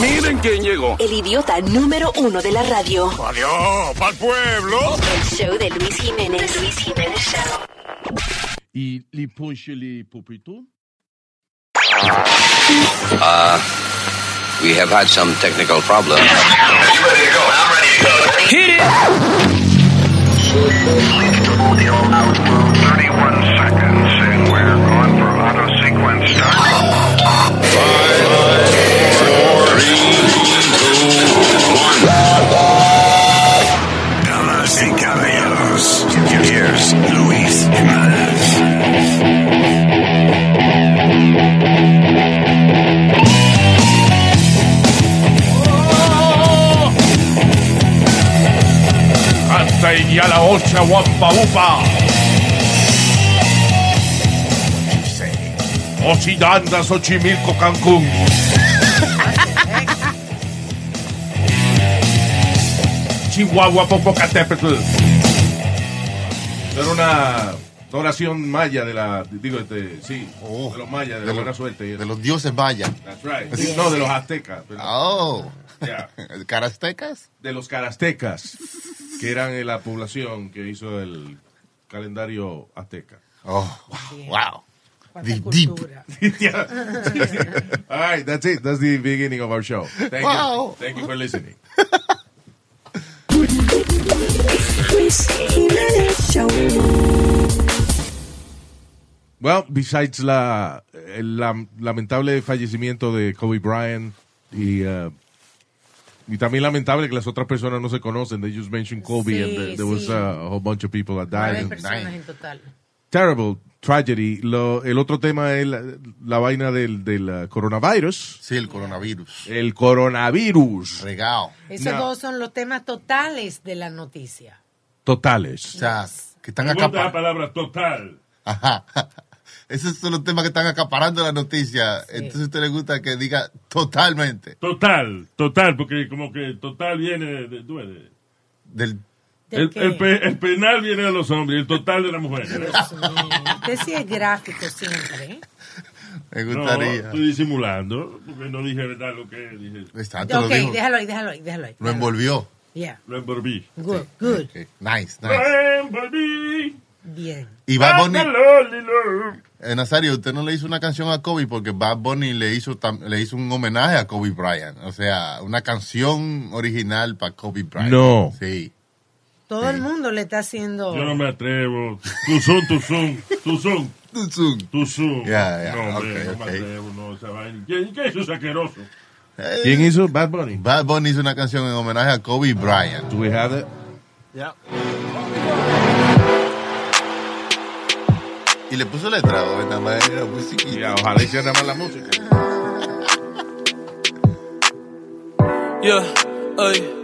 Miren quién llegó. El idiota número uno de la radio. Adiós, pa'l pueblo. El show de Luis Jiménez. Luis Jiménez Show. Y les punches les popitos. We have had some technical problems. Hit it. 31 seconds, and we're going for auto sequence start. Damas y caballeros, here's Luis Jimenez. Hasta y a la ocha guampa upa. Ocidanda, Xochimilco, Cancún. Chihuahua, Popocatépetl. Era una oración maya de la, digo, este, sí, Oh, de los mayas, de, de la buena los- suerte. y eso. De los dioses mayas. That's right. No, de los aztecas. pero- Oh. Yeah. ¿Carastecas? de los carastecas, que eran la población que hizo el calendario azteca. Oh, wow. Cuánta Deep, deep. Yeah. All right, that's it. That's the beginning of our show. Thank Wow. you. Thank you for listening. Luis Jiménez Show. Well, besides la, el lam- lamentable fallecimiento de Kobe Bryant y, uh, y también lamentable que las otras personas no se conocen. They just mentioned Kobe Sí, and there, there was sí. uh, a whole bunch of people that died. Personas en total. terrible tragedy. Lo, el otro tema es la, la vaina del, del uh, coronavirus. Sí, el coronavirus. El coronavirus. Regao. Esos No. dos son los temas totales de la noticia. Totales. O sea, que están gusta la acaparando. palabra total. Ajá. Esos son los temas que están acaparando la noticia. Entonces a usted le gusta que diga totalmente. Total, total, porque como que total viene de... de- de- de- Del, ¿De el, el pe- el penal viene de los hombres y el total de las mujeres. Usted sí es gráfico siempre. ¿eh? me No, gustaría. estoy disimulando, porque no dije verdad lo que dije. Exacto, Ok, lo dijo. déjalo ahí, déjalo ahí, déjalo ahí. Lo envolvió. Yeah, Lo envolví. good, good. Ok, Nice, nice. envolví. Bien. Y Bad Bunny, eh, Nazario, usted no le hizo una canción a Kobe porque Bad Bunny le hizo, tam- le hizo un homenaje a Kobe Bryant. O sea, una canción original para Kobe Bryant. No. Sí. Todo el mundo le está haciendo. Yo no me atrevo. Tu zoom, tu zoom, tu zoom, Tuzun. tu zoom. Ya, ya, No, hombre, ok, no ok. me atrevo, no, esa vaina. ¿Qué, qué es eso asqueroso? Eh, ¿Quién hizo Bad Bunny? Bad Bunny hizo una canción en homenaje a Kobe Bryant. Do we have it? Y le puso letra, o nada más era musiquita. Ojalá hiciera más la música. Yeah, ey.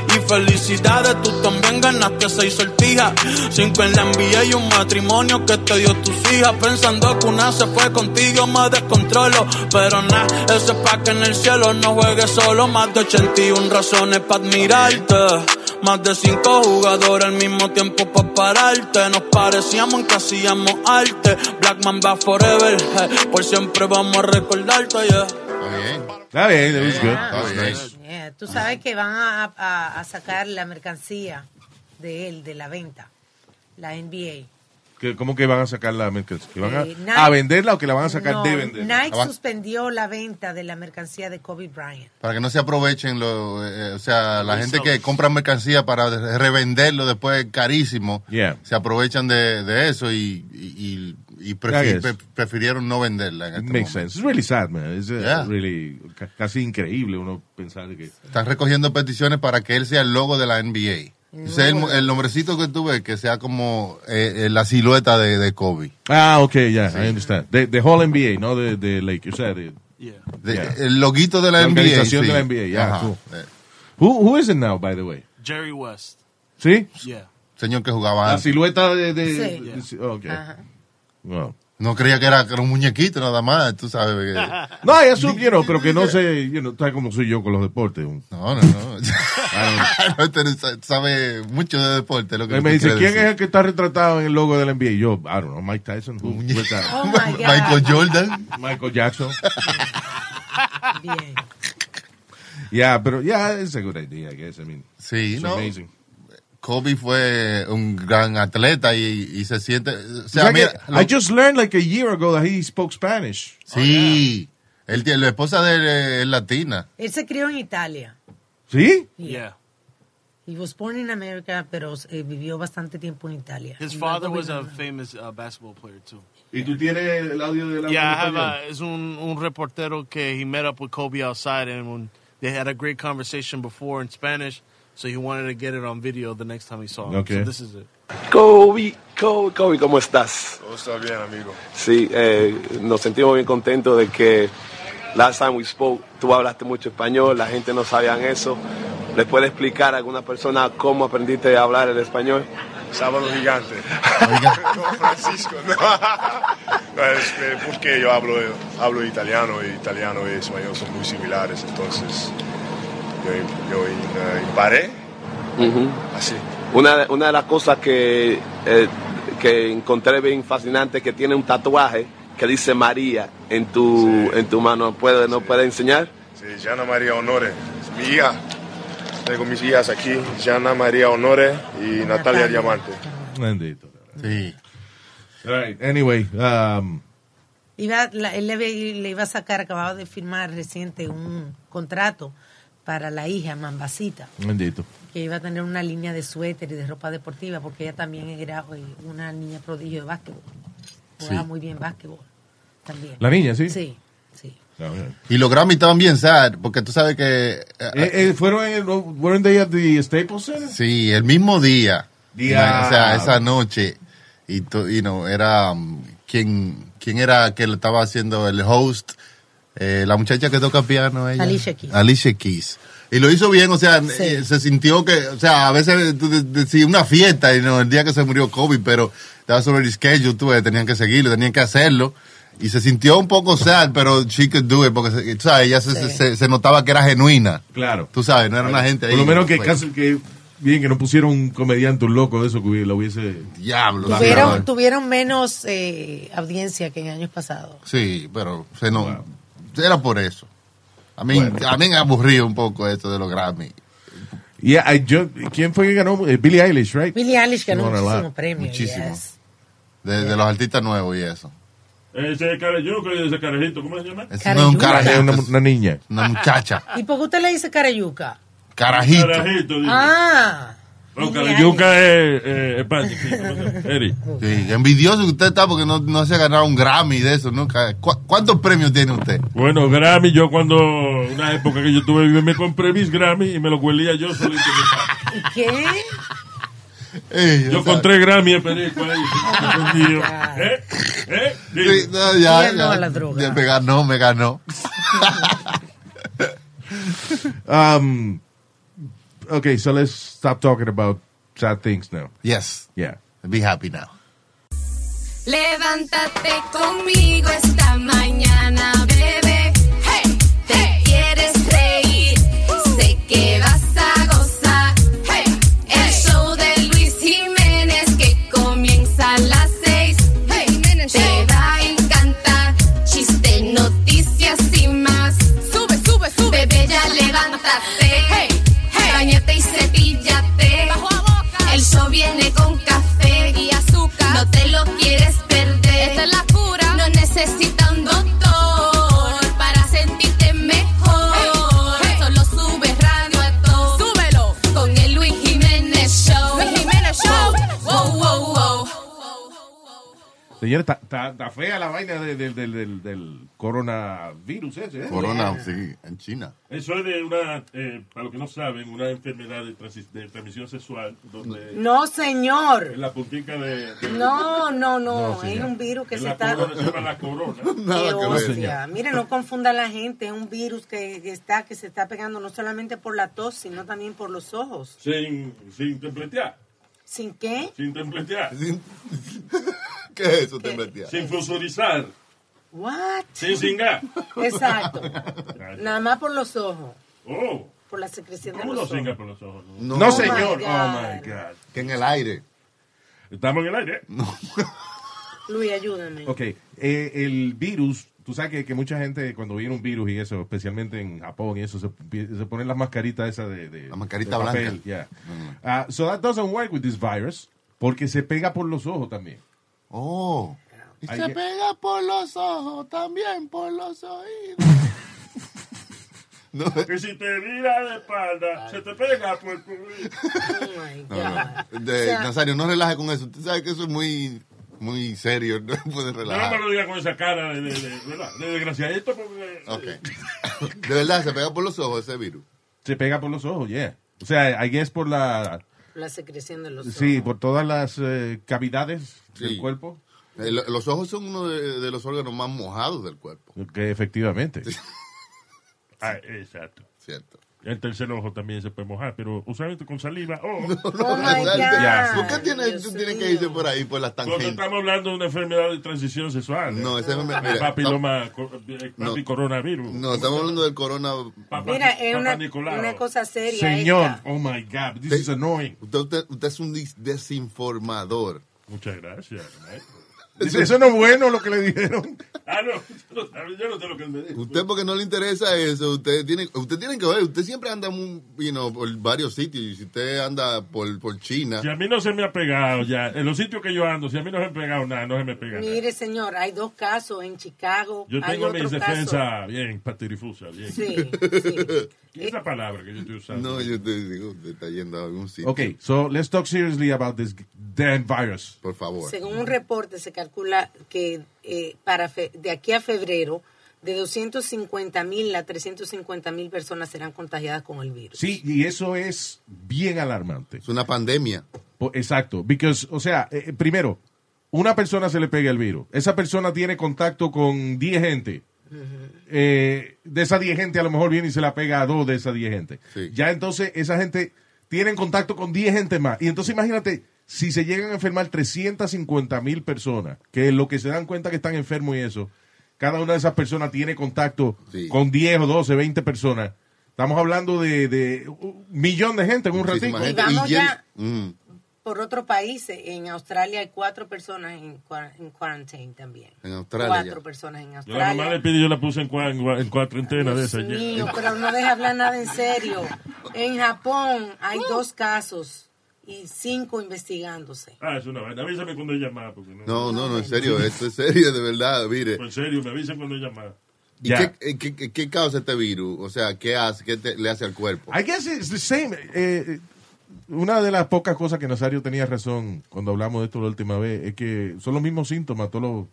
Y felicidades, tú también ganaste seis sortijas. Cinco en la NBA y un matrimonio que te dio tus hijas. Pensando que una se fue contigo, me descontrolo. Pero nada, eso es pa' que en el cielo no juegues solo. Más de 81 razones para admirarte. Más de cinco jugadores al mismo tiempo para pararte. Nos parecíamos en que hacíamos arte. Blackman va forever. eh, por siempre vamos a recordarte, yeah. Está bien. Está bien, it was good. That was Nice. Yeah, Tú sabes que van a, a- a sacar la mercancía de él, de la venta, la NBA. ¿Qué- ¿Cómo que van a sacar la mercancía? ¿Que van a, Eh, Nike- a venderla o que la van a sacar No, de vender? Nike Ah, suspendió la venta de la mercancía de Kobe Bryant. Para que no se aprovechen, lo, eh, o sea, la gente que compra mercancía para revenderlo después carísimo, Yeah. se aprovechan de, de eso y, y, y- y prefi- I guess. pre- prefirieron no venderla. En este Makes momento. sense. It's really sad, man. It's uh, Yeah. really ca- casi increíble uno pensar que Están recogiendo peticiones para que él sea el logo de la NBA. Es el, el nombrecito que tuve, que sea como eh, eh, la silueta de, de Kobe. Ah, okay, yeah, I understand. The, the whole NBA, no the, the Lakers. O sea, the- De- Yeah. El loguito de la, La NBA. organización sí. de la NBA, yeah, Ajá. cool. Eh, who, who is it now, by the way? Jerry West. ¿Sí? Yeah. Señor que jugaba La antes. silueta de... de, Sí. de- okay. Ajá. Wow. No creía que era, que era un muñequito nada más, tú sabes. que- No, ya supiero, pero que no sé, you know, tal como soy yo con los deportes. No, no, no. no sa- sabe mucho de deporte. Lo que me usted dice, ¿quién es decir. el que está retratado en el logo del NBA? Y yo, I don't know, Mike Tyson. Who? Oh. Michael Jordan. Michael Jackson. Bien. Yeah, pero yeah, it's a good idea, I guess. I mean, Sí, it's no. amazing. Kobe fue un gran atleta y, y se siente. O sea, mira, que I just learned like a year ago that he spoke Spanish. sí. Él tiene- la esposa de él es latina. Él se crió en Italia. ¿Sí? Yeah. He was born in America, pero eh, vivió bastante tiempo en Italia. His father was a famous uh, basketball player too. ¿Y tú tienes el audio de la Yeah, I have a, es un, un reportero que he met up with Kobe outside and when they had a great conversation before in Spanish, so he wanted to get it on video the next time he saw him. Okay. So this is it. Kobe, Kobe, Kobe, ¿cómo estás? Todo está bien, amigo. Sí, eh, nos sentimos bien contentos de que last time we spoke, tú hablaste mucho español, la gente no sabía eso. ¿Le puedes explicar a alguna persona cómo aprendiste a hablar el español? Sábado gigante. Francisco, no. No, es eh, porque yo hablo, hablo italiano y italiano y español son muy similares, entonces yo, yo eh, imparé Ujú. así. Una, de- una de las cosas que, eh, que encontré bien fascinante es que tiene un tatuaje que dice María en tu, en tu mano. ¿Puede, ¿No puede enseñar? Sí, Jana María Honore, es mi hija. Tengo mis hijas aquí, Jana María Honore y Natalia Diamante. Bendito. Sí. Right. Anyway, um, Iba, la- él le iba a sacar, acababa de firmar reciente un contrato para la hija, Mambasita, bendito. que iba a tener una línea de suéter y de ropa deportiva, porque ella también era una niña prodigio de básquetbol. Jugaba Sí. muy bien básquetbol también. La niña, ¿sí? Sí, sí. Y los Grammy estaban bien sad, porque tú sabes que. eh, Eh, eh, ¿Fueron en el, weren't they at the Staples Center? Sí, el mismo día. Día. O sea, esa noche. Y, you know, era. um, ¿quién, ¿Quién era que le estaba haciendo el host? Eh, la muchacha que toca piano. Ella. Alicia Keys. Alicia Keys. Y lo hizo bien, o sea, Sí. eh, se sintió que, o sea, a veces decías una fiesta, y no, el día que se murió Kobe, pero estaba sobre el schedule, tú ves, tenían que seguirlo, tenían que hacerlo. Y se sintió un poco sad, pero she could do it, porque, se- tú sabes, ella se, Sí. se, se notaba que era genuina. Claro. Tú sabes, no era una gente ahí. Por lo menos que pues, casi que bien que no pusieron un comediante, un loco de eso que lo hubiese. Diablo. sí, Tuvieron, tuvieron menos eh, audiencia que en años pasados. Sí, pero se no, era por eso. A mí, a mí me aburrió un poco esto de los Grammy. Yeah, I- yo, ¿Quién fue que ganó? Eh, Billie Eilish, right? Billie Eilish ganó muchísimos premios. Muchísimo. yes. De, de los artistas nuevos y eso. Ese carayuco y ese carajito, ¿cómo se llama? Ese no es un Carayuca. carajito, una niña. una muchacha. ¿Y por qué usted le dice carayuca? Carajito. Carajito, dice. Ah. Billie carayuca es eh, España. sí, envidioso que usted está porque no, no se ha ganado un Grammy de eso nunca. ¿Cu- ¿Cuántos premios tiene usted? Bueno, Grammy, yo cuando, una época que yo tuve, me compré mis Grammy y me los huelía yo solito. en mi casa. ¿Y qué? Eh, Yo encontré Grammy en perico ahí. escondido. ¿Eh? ¿Eh? sí, no, ya, Ya la droga. ya me ganó, me ganó. Um, okay, so let's stop talking about sad things now. Yes, Yeah. be happy now. Levántate conmigo esta mañana, bebé. Cepíllate. Bajo a boca. El show viene con café y azúcar. No te lo quieres Señores, está- fea la vaina de- de- del- del- del coronavirus ese, ¿eh? Corona, sí, en China. Eso es de una, eh, para los que no saben, una enfermedad de, transmisión sexual, donde No, señor. en la puntica de... de- No, no, no. No, es un virus que en se la está. corona, se llama la corona. Nada Qué que ver. hostia. Mire, no confunda a la gente. Es un virus que, que está que se está pegando no solamente por la tos, sino también por los ojos. Sin, sin templetear, ¿Sin qué? sin templetear, ¿Qué es eso, metía? sin fusurizar, What? sin cingar. Exacto. Nada más por los ojos. Oh, Por la secreción de ¿cómo no los ojos. por los ojos? No, No, Oh, señor. my Oh, my God. Que en el aire. Estamos en el aire. Luis, ayúdame. Ok, eh, el virus, tú sabes que, que mucha gente cuando viene un virus y eso, especialmente en Japón y eso, se, se ponen las mascaritas esas de, de La mascarita de papel, blanca. yeah. Ah, so that doesn't work with this virus porque se pega por los ojos también. Oh. Y se que- pega por los ojos, también por los oídos. no, Que si te vira de espalda, se te pega por el pulmón. Oh my no, God. no. De- O sea, Nazario, no relaje con eso. Usted sabe que eso es muy, muy serio. No puede No me relajar. lo diga con esa cara de, de, de, ¿verdad? de desgraciadito porque... Ok. De verdad, se pega por los ojos ese virus. Se pega por los ojos, yeah. O sea, I guess por la, la secreción de los ojos. sí, por todas las eh, cavidades del Sí. cuerpo, Eh, lo- Los ojos son uno de, de los órganos más mojados del cuerpo. que efectivamente. Ah, exacto. Cierto. El tercer ojo también se puede mojar, pero usualmente con saliva. Oh, Oh my Ya. ¿Por qué tiene, tú tienes que irse por ahí, por las tangentes? estamos hablando de una enfermedad de transición sexual. No, ese es El mira, papiloma, eh, No. papicoronavirus. No, estamos hablando del corona. Papá- Mira, es una, una cosa seria. Señor, esta. oh my God, this is annoying. Usted, usted, es un desinformador. Muchas gracias. ¿eh? Eso no es bueno lo que le dijeron. Ah, no, yo no, sé lo que él me dijo. Usted porque no le interesa eso, usted tiene, usted tiene que ver, usted siempre anda muy, you know, por varios sitios y si usted anda por, por China, Si a mí no se me ha pegado ya, en los sitios que yo ando, si a mí no se me ha pegado nada, no se me pega nada. Mire, señor, hay dos casos en Chicago. Yo hay tengo otro mis caso- defensas bien patirifusa, bien. Sí, sí. ¿Qué es la palabra que yo estoy usando? no, yo te digo, usted está yendo a algún sitio. Okay, so let's talk seriously about this damn virus. Por favor. Según un reporte, se calcula que eh, para fe- de aquí a febrero, de 250 mil a 350 mil personas serán contagiadas con el virus. Sí, y eso es bien alarmante. Es una pandemia. Exacto, because, o sea, eh, eh, primero, una persona se le pega el virus. Esa persona tiene contacto con 10 gente. Eh, de esa 10 gente a lo mejor viene y se la pega a dos de esas 10 gente. Sí. Ya entonces esa gente tiene contacto con 10 gente más. Y entonces imagínate, si se llegan a enfermar 350 mil personas, que es lo que se dan cuenta que están enfermos y eso, cada una de esas personas tiene contacto Sí. con 10 o 12, 20 personas. Estamos hablando de, de un millón de gente en un ratito. Y vamos Y ya- Mm. Por otro país, en Australia hay cuatro personas en, en quarantine también. En Australia Cuatro ya. personas en Yo la mamá le Australia. pedí, yo la puse en, cua- en, en cuarentena de Dios esa. mío, pero no deja hablar nada en serio. En Japón hay Uh. dos casos y cinco investigándose. Ah, es una vaina. Avísame cuando llama. Porque no, No, no, no, en serio, esto es serio, de verdad, mire. En serio, me avisen cuando llama. ¿Y Ya. qué, qué- qué- qué causa este virus? O sea, ¿qué hace? ¿Qué te- le hace al cuerpo? I guess it's the same. Eh, una de las pocas cosas que Nazario tenía razón cuando hablamos de esto la última vez es que son los mismos síntomas. Todos los,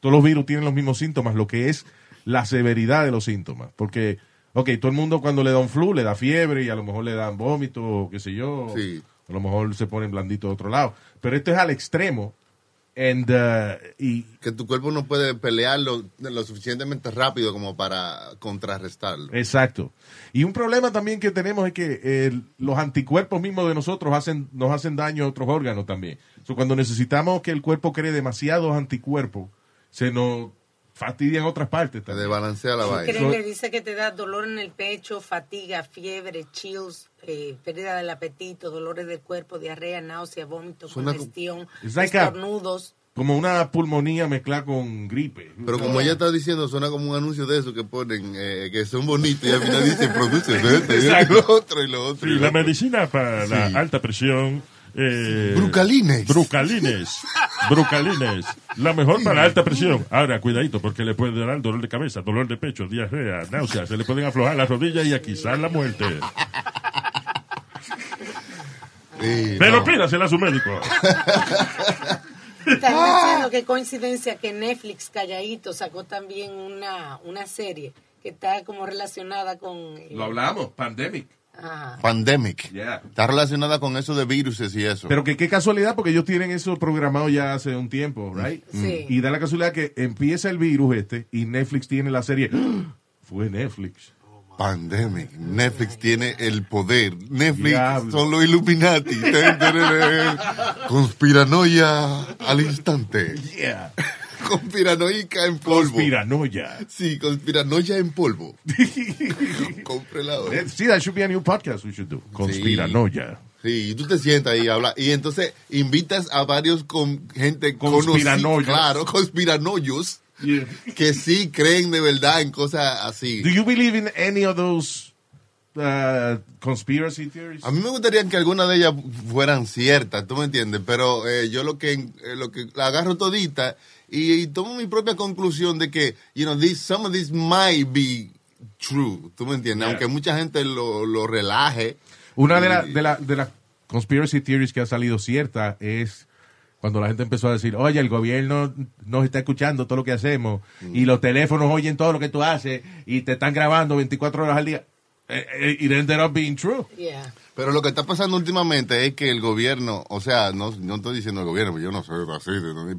todos los virus tienen los mismos síntomas, lo que es la severidad de los síntomas. Porque, ok, todo el mundo cuando le da un flu le da fiebre y a lo mejor le dan vómito o qué sé yo. Sí. A lo mejor se ponen blandito de otro lado. Pero esto es al extremo. And, uh, y Que tu cuerpo no puede pelearlo lo suficientemente rápido como para contrarrestarlo. Exacto. Y un problema también que tenemos es que eh, los anticuerpos mismos de nosotros hacen, nos hacen daño a otros órganos también. So, cuando necesitamos que el cuerpo cree demasiados anticuerpos, se nos fastidia en otras partes Te también. desbalancea la vaina. Increíble, dice que te da dolor en el pecho, fatiga, fiebre, chills, eh, pérdida del apetito, dolores del cuerpo, diarrea, náusea, vómito, Suena congestión, like a- estornudos. Como una pulmonía mezclada con gripe. Pero como ella está diciendo, suena como un anuncio de eso que ponen, eh, que son bonitos y al final dicen, produce esto, y lo otro y lo otro. Sí, y lo la otro. medicina para la alta presión. Eh, Brucalines. Brucalines. Brucalines. La mejor para la alta presión. Ahora, cuidadito, porque le puede dar dolor de cabeza, dolor de pecho, diarrea, náuseas. Se le pueden aflojar las rodillas y quizás la muerte. Sí, Pero no. pídasela a su médico. Están Ah. diciendo que coincidencia que Netflix, calladito, sacó también una, una serie que está como relacionada con... eh, Lo hablamos, pandemic. Ajá. Pandemic. Yeah. Está relacionada con eso de viruses y eso. Pero que qué casualidad, porque ellos tienen eso programado ya hace un tiempo, right? Sí. Y da la casualidad que empieza el virus este y Netflix tiene la serie. Fue Netflix. Pandemic. Netflix tiene el poder. Netflix Diablo. son los Illuminati. Conspiranoia al instante. Yeah. Conspiranoica en polvo. Conspiranoia. Sí, conspiranoia en polvo. Cómprela hoy. Eh, Sí, that should be a new podcast we should do. Conspiranoia. Sí, y tú te sientas y hablas. Y entonces invitas a varios con gente conocida. Claro, conspiranoios. Que sí creen de verdad en cosas así. Do you believe in any of those uh, conspiracy theories? A mí me gustaría que algunas de ellas fueran ciertas, ¿tú me entiendes? Pero eh, yo lo que eh, lo que la agarro todita y, y tomo mi propia conclusión de que, you know, this, some of this might be true, ¿tú me entiendes? Yeah. Aunque mucha gente lo, lo relaje. Una de, la- de, la- de las conspiracy theories que ha salido cierta es cuando la gente empezó a decir, oye, el gobierno nos está escuchando todo lo que hacemos y los teléfonos oyen todo lo que tú haces y te están grabando 24 horas al día. Eh, eh, It ended up being true. Yeah. Pero lo que está pasando últimamente es que el gobierno, o sea, no, no estoy diciendo el gobierno, yo no soy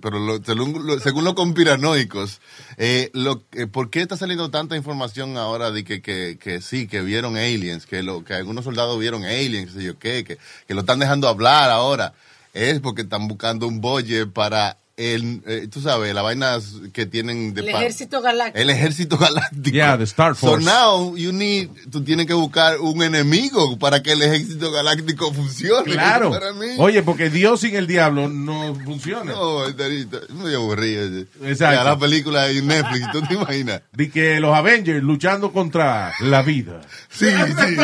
pero lo- según, lo- según los conspiranoicos, eh, lo, eh, ¿por qué está saliendo tanta información ahora de que, que, que sí, que vieron aliens, que, lo, que algunos soldados vieron aliens, qué sé yo qué, que, que lo están dejando hablar ahora? Es porque están buscando un bolle para el, eh, tú sabes, las vainas que tienen de El ejército galáctico. el ejército galáctico. Yeah, the Star So Force. now you need, tú tienes que buscar un enemigo para que el ejército galáctico funcione. Claro. Para mí. Oye, porque Dios sin el diablo no funciona. No, Estarito, muy aburrido. Exacto. Ya la película en Netflix, ¿tú te imaginas? De que los Avengers luchando contra la vida. Sí, sí.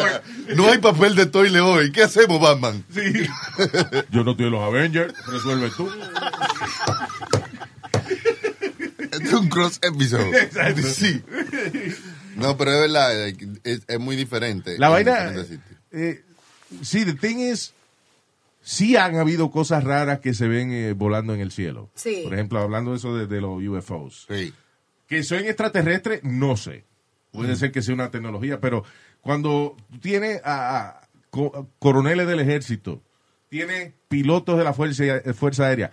no hay papel de toile hoy. ¿Qué hacemos, Batman? Sí. Yo no estoy en los Avengers, resuelve tú. es un cross episode. Exacto. Sí. No, pero es verdad, es, es muy diferente. La vaina, eh, sí, the thing is, sí han habido cosas raras que se ven eh, volando en el cielo. Sí. Por ejemplo, hablando de eso de, de los UFOs. Sí. Que son extraterrestres, no sé. Puede ser que sea una tecnología, pero cuando tienes a, a co- coroneles del ejército, tienes pilotos de la fuerza, fuerza aérea,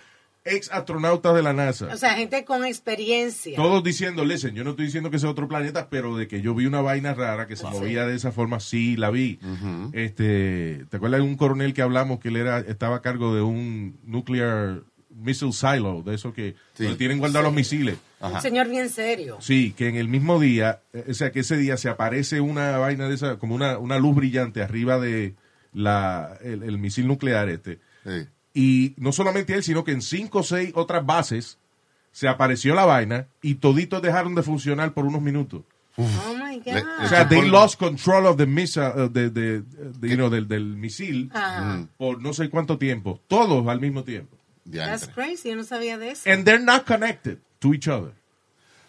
ex astronautas de la NASA, O sea, gente con experiencia. todos diciendo, listen, yo no estoy diciendo que sea otro planeta, pero de que yo vi una vaina rara que se movía de esa forma, sí la vi. Este, ¿te acuerdas de un coronel que hablamos que él era estaba a cargo de un nuclear missile silo, de eso que donde tienen guardados los misiles? Un señor bien serio. Sí, que en el mismo día, eh, o sea, que ese día se aparece una vaina de esa, como una, una luz brillante arriba de la, el, el misil nuclear este. Sí. Y no solamente él, sino que en cinco o seis otras bases se apareció la vaina y toditos dejaron de funcionar por unos minutos. Oh my God. O sea, they lost control of the missile, uh, de, de- de, you know, del, del misil Ajá. por no sé cuánto tiempo. Todos al mismo tiempo. That's crazy, yo no sabía de eso. And they're not connected to each other.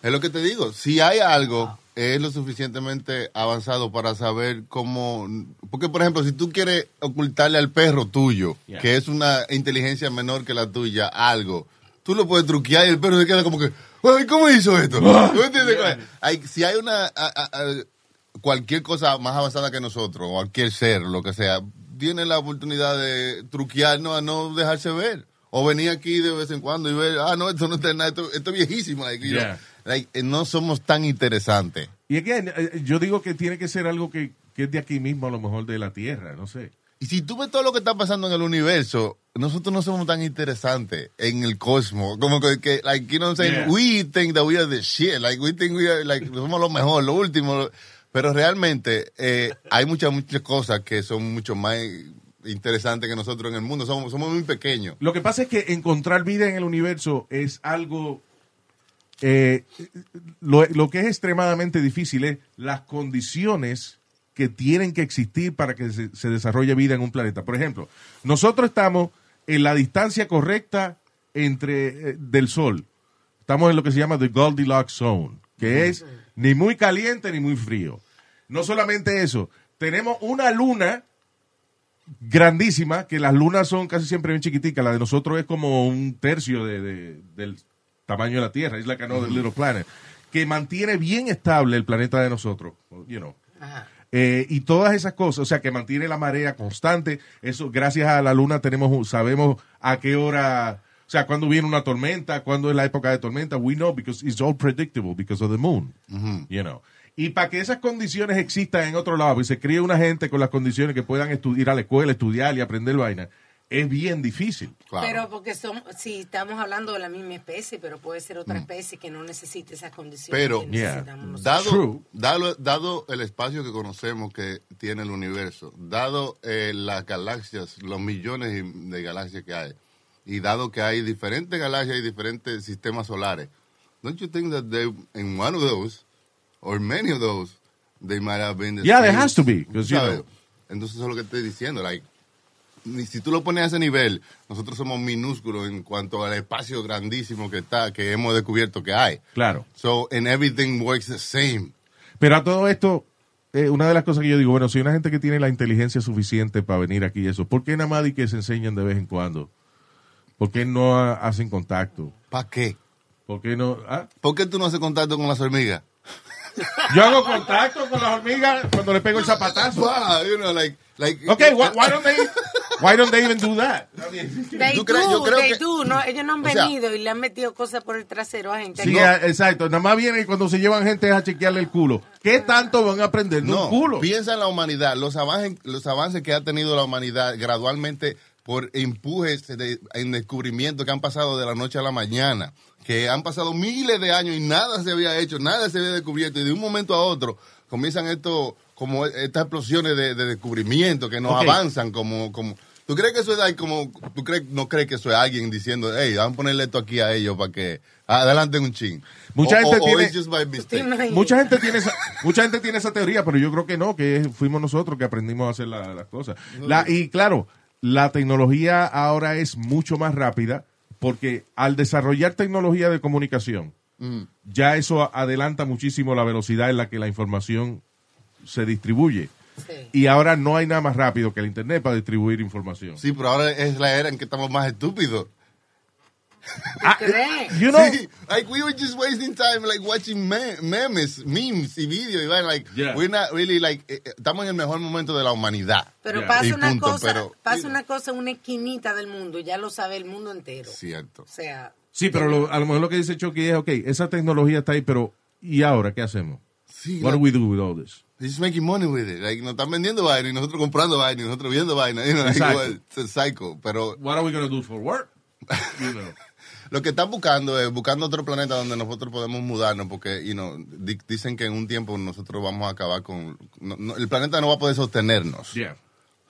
Es lo que te digo. Si hay algo, es lo suficientemente avanzado para saber cómo. Porque, por ejemplo, si tú quieres ocultarle al perro tuyo, Yeah. que es una inteligencia menor que la tuya, algo, tú lo puedes truquear y el perro se queda como que. Ay, ¿cómo hizo esto? ¿Tú entiendes? Hay- si hay una. a- a- a- cualquier cosa más avanzada que nosotros, o cualquier ser, lo que sea, tiene la oportunidad de truquearnos a no dejarse ver. O venir aquí de vez en cuando y ver, ah, no, esto no está nada, esto, esto es viejísimo. like. Yeah. Like, eh, no somos tan interesantes. Y again, eh, yo digo que tiene que ser algo que, que es de aquí mismo, a lo mejor de la Tierra, no sé. Y si tú ves todo lo que está pasando en el universo, nosotros no somos tan interesantes en el cosmos. Como que, que, like, you know what I'm saying? Yeah. We think that we are the shit. Like, we think we are, like, somos lo mejor, lo último. Pero realmente, eh, hay muchas, muchas cosas que son mucho más interesantes que nosotros en el mundo. Somos, somos muy pequeños. Lo que pasa es que encontrar vida en el universo es algo... eh, lo, lo que es extremadamente difícil es las condiciones que tienen que existir para que se, se desarrolle vida en un planeta. Por ejemplo, nosotros estamos en la distancia correcta entre eh, del Sol. Estamos en lo que se llama the Goldilocks Zone, que es ni muy caliente ni muy frío. No solamente eso, tenemos una luna grandísima, que las lunas son casi siempre bien chiquiticas. La de nosotros es como un tercio de, de- del tamaño de la Tierra. Es like another little planet. Que mantiene bien estable el planeta de nosotros. You know. Eh, y todas esas cosas, o sea, que mantiene la marea constante. Eso, gracias a la luna, tenemos, un- sabemos a qué hora, o sea, cuándo viene una tormenta, cuándo es la época de tormenta. We know because it's all predictable because of the moon. You know. Y para que esas condiciones existan en otro lado, y se críe una gente con las condiciones que puedan ir a la escuela, estudiar y aprender vaina, es bien difícil. Pero porque son, sí, estamos hablando de la misma especie, pero puede ser Mm. otra especie que no necesite esas condiciones. Pero, nosotros. dado, dado, dado el espacio que conocemos que tiene el universo, dado eh, las galaxias, los millones de galaxias que hay, y dado que hay diferentes galaxias y diferentes sistemas solares, don't you think that they, in one of those, or many of those, they might have been the Yeah, there has to be, you know. Entonces eso es lo que estoy diciendo, like, si tú lo pones a ese nivel, nosotros somos minúsculos en cuanto al espacio grandísimo que está, que hemos descubierto que hay. Claro. So, and everything works the same. Pero a todo esto, eh, una de las cosas que yo digo, bueno, si hay una gente que tiene la inteligencia suficiente para venir aquí y eso, ¿por qué nada más y que se enseñan de vez en cuando? ¿Por qué no ha- hacen contacto? ¿Para qué? ¿Por qué no? ah? ¿Por qué tú no haces contacto con las hormigas? Yo hago contacto con las hormigas cuando le pego el zapatazo. Wow, you know, like, like, Okay, why, why don't they, why don't they even do that? They Yo creo- yo do, creo they que- do. No, ellos no han o sea- venido y le han metido cosas por el trasero a gente. Sí, No. ah, exacto. Nada más viene cuando se llevan gente a chequearle el culo. ¿Qué tanto van a aprender de No, un culo? piensa en la humanidad, los avances, los avances que ha tenido la humanidad gradualmente por empujes de, en descubrimiento que han pasado de la noche a la mañana, que han pasado miles de años y nada se había hecho, nada se había descubierto y de un momento a otro comienzan esto como estas explosiones de, de descubrimiento que nos Ok. avanzan como como ¿Tú crees que eso es como tú crees no crees que eso es alguien diciendo, "Hey, vamos a ponerle esto aquí a ellos para que adelanten un ching"? Mucha O- gente o- tiene-. Mucha gente tiene esa, mucha gente tiene esa teoría, pero yo creo que no, que fuimos nosotros que aprendimos a hacer la- las cosas. La- y claro, la tecnología ahora es mucho más rápida porque al desarrollar tecnología de comunicación, Mm. ya eso adelanta muchísimo la velocidad en la que la información se distribuye. Y ahora no hay nada más rápido que el Internet para distribuir información. Sí, pero ahora es la era en que estamos más estúpidos. ¿Crees? You know- Sí, like we were just wasting time like watching me- memes, memes y videos y like Yeah. we're not really like eh, eh, estamos en el mejor momento de la humanidad. Pero pasa una punto, cosa, pero pasa una cosa en una esquinita del mundo, y ya lo sabe el mundo entero. cierto. O sea, Sí, pero lo- a lo mejor lo que dice Chucky es, ok, esa tecnología está ahí, pero ¿y ahora qué hacemos? Sí, What la- do we do with all this? They're just making money with it. Like nos están vendiendo vaina y nosotros comprando vaina y nosotros viendo vaina, you know, like, well, it's a cycle, pero What are we going to do for work? You know. Lo que están buscando es buscando otro planeta donde nosotros podemos mudarnos porque you know, di- dicen que en un tiempo nosotros vamos a acabar con... no- no, el planeta no va a poder sostenernos. Yeah.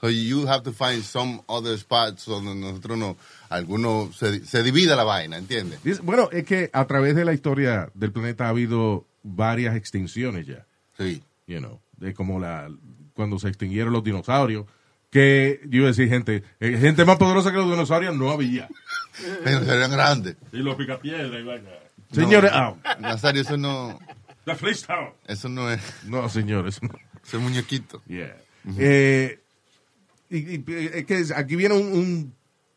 So you have to find some other spots donde nosotros no... Algunos se, se divide la vaina, ¿entiendes? Bueno, es que a través de la historia del planeta ha habido varias extinciones ya. Sí. You know, de como la cuando se extinguieron los dinosaurios, que yo iba a decir gente, eh, gente más poderosa que los dinosaurios no había. Pero serían grandes. Y los picapiedras y vaina. Señores, No, ah. Nazario, eso no... The Flintstone. Eso no es... No, señores. No. Ese muñequito. Yeah. Eh, y, y- es que aquí viene un, un,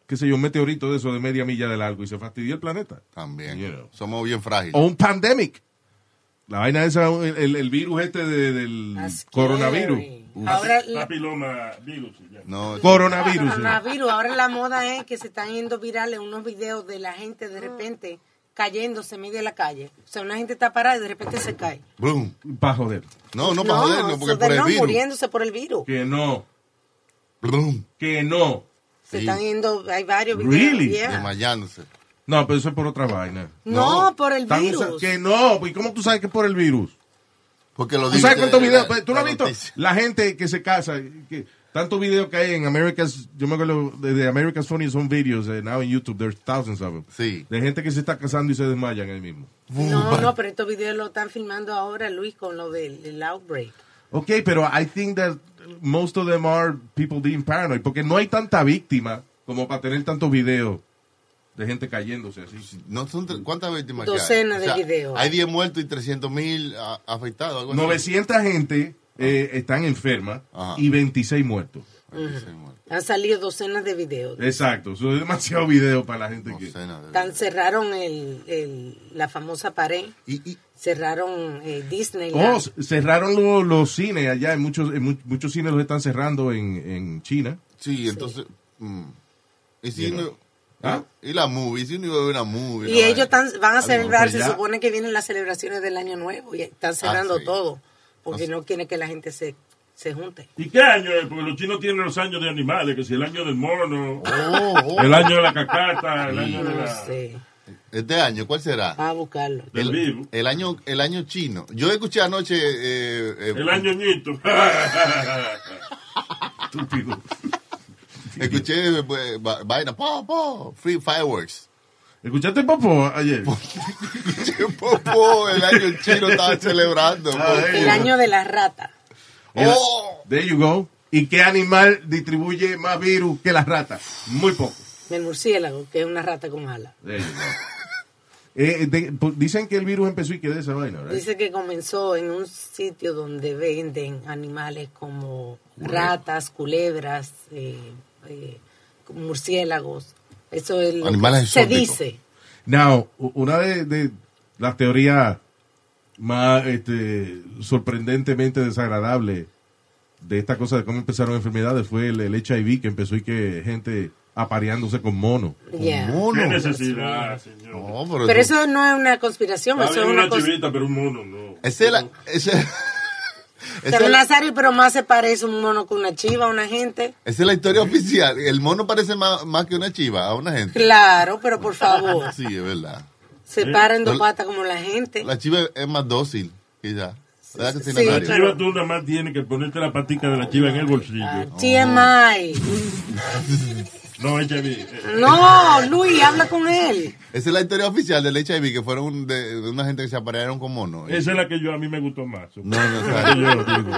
qué sé yo, un meteorito de eso de media milla de largo y se fastidió el planeta. También. You know. Somos bien frágiles. O un pandemic. La vaina esa, el, el- virus este de- del coronavirus. Ahora la- Papiloma virus. ya. No, Coronavirus. coronavirus, ahora la moda es que se están yendo virales unos videos de la gente de repente cayéndose en medio de la calle. O sea, una gente está parada y de repente se cae. Boom. Para joder. No, no para jodernos, porque so por de el no, virus. muriéndose por el virus. Que no. Boom. Que no. Se Sí. están yendo, hay varios videos. Really? yeah. Desmayándose. No, pero eso es por otra vaina. No, por el virus. Que no. ¿Y cómo tú sabes que es por el virus? Porque lo ¿Tú dice sabes cuántos videos? Pues, ¿Tú no has visto la gente que se casa? Que, tantos videos que hay en America's, yo me acuerdo de, de America's Funniest Home Videos, eh, now en YouTube, there's thousands of them. Sí. De gente que se está casando y se desmayan ahí mismo. No, no, pero estos videos lo están filmando ahora, Luis, con lo del el outbreak. Ok, pero I think that most of them are people being paranoid, porque no hay tanta víctima como para tener tantos videos de gente cayéndose así. No son ¿Cuántas víctimas Docenas hay? de videos. Hay 10 muertos y 300 mil afectados. algo así. 900 gente eh, están enfermas Ajá. y 26 muertos. Han salido docenas de videos. Exacto, es demasiado video para la gente que... Tan, cerraron el, el- la famosa pared. cerraron eh, Disney. Oh, cerraron lo- los cines allá, en muchos, en mu- muchos cines los están cerrando en, en China. Sí, entonces... mm. Y si You know. uno- ¿Ah? Y la movie, si uno iba a ver una movie. y ellos tan- van a Ah, celebrar, se ya. supone que vienen las celebraciones del Año Nuevo y están cerrando sí. todo. Porque No no quieren que la gente se, se junte. ¿Y qué año es? Porque los chinos tienen los años de animales, que si el año del mono, oh. el año de la cacata, el año de No la... sé. Este año, ¿cuál será? A buscarlo. El, el año el año chino. Yo escuché anoche eh, eh, El año ñito. Estúpido. escuché va- vaina po po free fireworks. ¿Escuchaste Popo ayer? escuché Popo, el año chino estaba celebrando. Ah, El año de la rata. Oh. There you go. ¿Y qué animal distribuye más virus que las ratas? Muy poco. El murciélago, que es una rata con alas. There you go. Eh, de- pu- dicen que el virus empezó y que de esa vaina, ¿verdad? Dice que comenzó en un sitio donde venden animales como ratas, culebras, eh, eh, murciélagos. Eso es lo Animales que se exóticos. dice. Now, una de, de las teorías más este, sorprendentemente desagradables de esta cosa de cómo empezaron enfermedades fue el, el HIV que empezó y que gente apareándose con mono. Yeah. ¿Qué necesidad, señor? pero, Pero eso no es una conspiración, eso es una una cosa. chivita, pero un mono no. Ese la- ese- Pero Nazario, pero más se parece un mono con una chiva a una gente. Esa es la historia oficial. El mono parece más, más que una chiva a una gente. Claro, pero por favor, Sí, es verdad. se para en dos patas como la gente. La chiva es más dócil, quizá. ¿Verdad que sí, Sí, La chiva tú nada más tienes que ponerte la patica de la chiva en el bolsillo. TMI. No, HIV. No, Luis, habla con él. Esa es la historia oficial del HIV, que fueron un- de, de una gente que se aparearon con monos. Esa es la que yo a mí me gustó más. No, no, yo digo.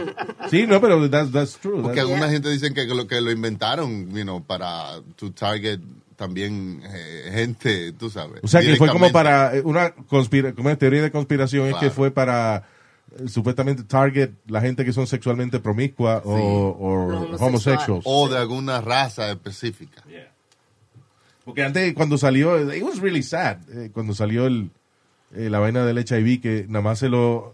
Sí, no, pero that's, that's true. Porque That's- alguna gente dicen que lo, que lo inventaron, you know, para to target también eh, gente, tú sabes. O sea, que fue como para una conspira como una teoría de conspiración es Claro. que fue para supuestamente target la gente que son sexualmente promiscua o, o homosexuals. O de alguna raza específica. Porque antes cuando salió, it was really sad, eh, cuando salió el, eh, la vaina del HIV que nada más se lo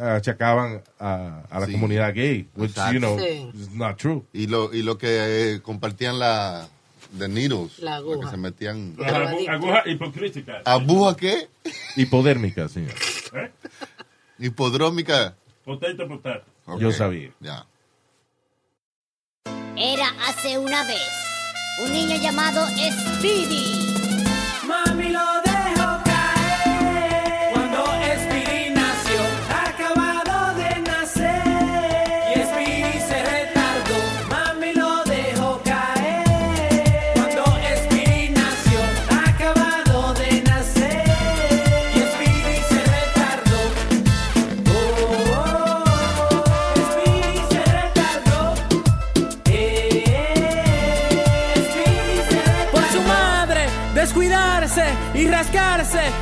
achacaban a, a la Sí. comunidad gay, which, Exacto. you know, Sí. is not true. Y lo, y lo que eh, compartían la de needles, La lo que aguja. se metían. Agu- Aguja hipocrítica. ¿Aguja qué? Hipodérmica, señor. ¿Eh? Hipodrómica. Potato, potato. Yo sabía. Ya. Era hace una vez un niño llamado Speedy. Mami lo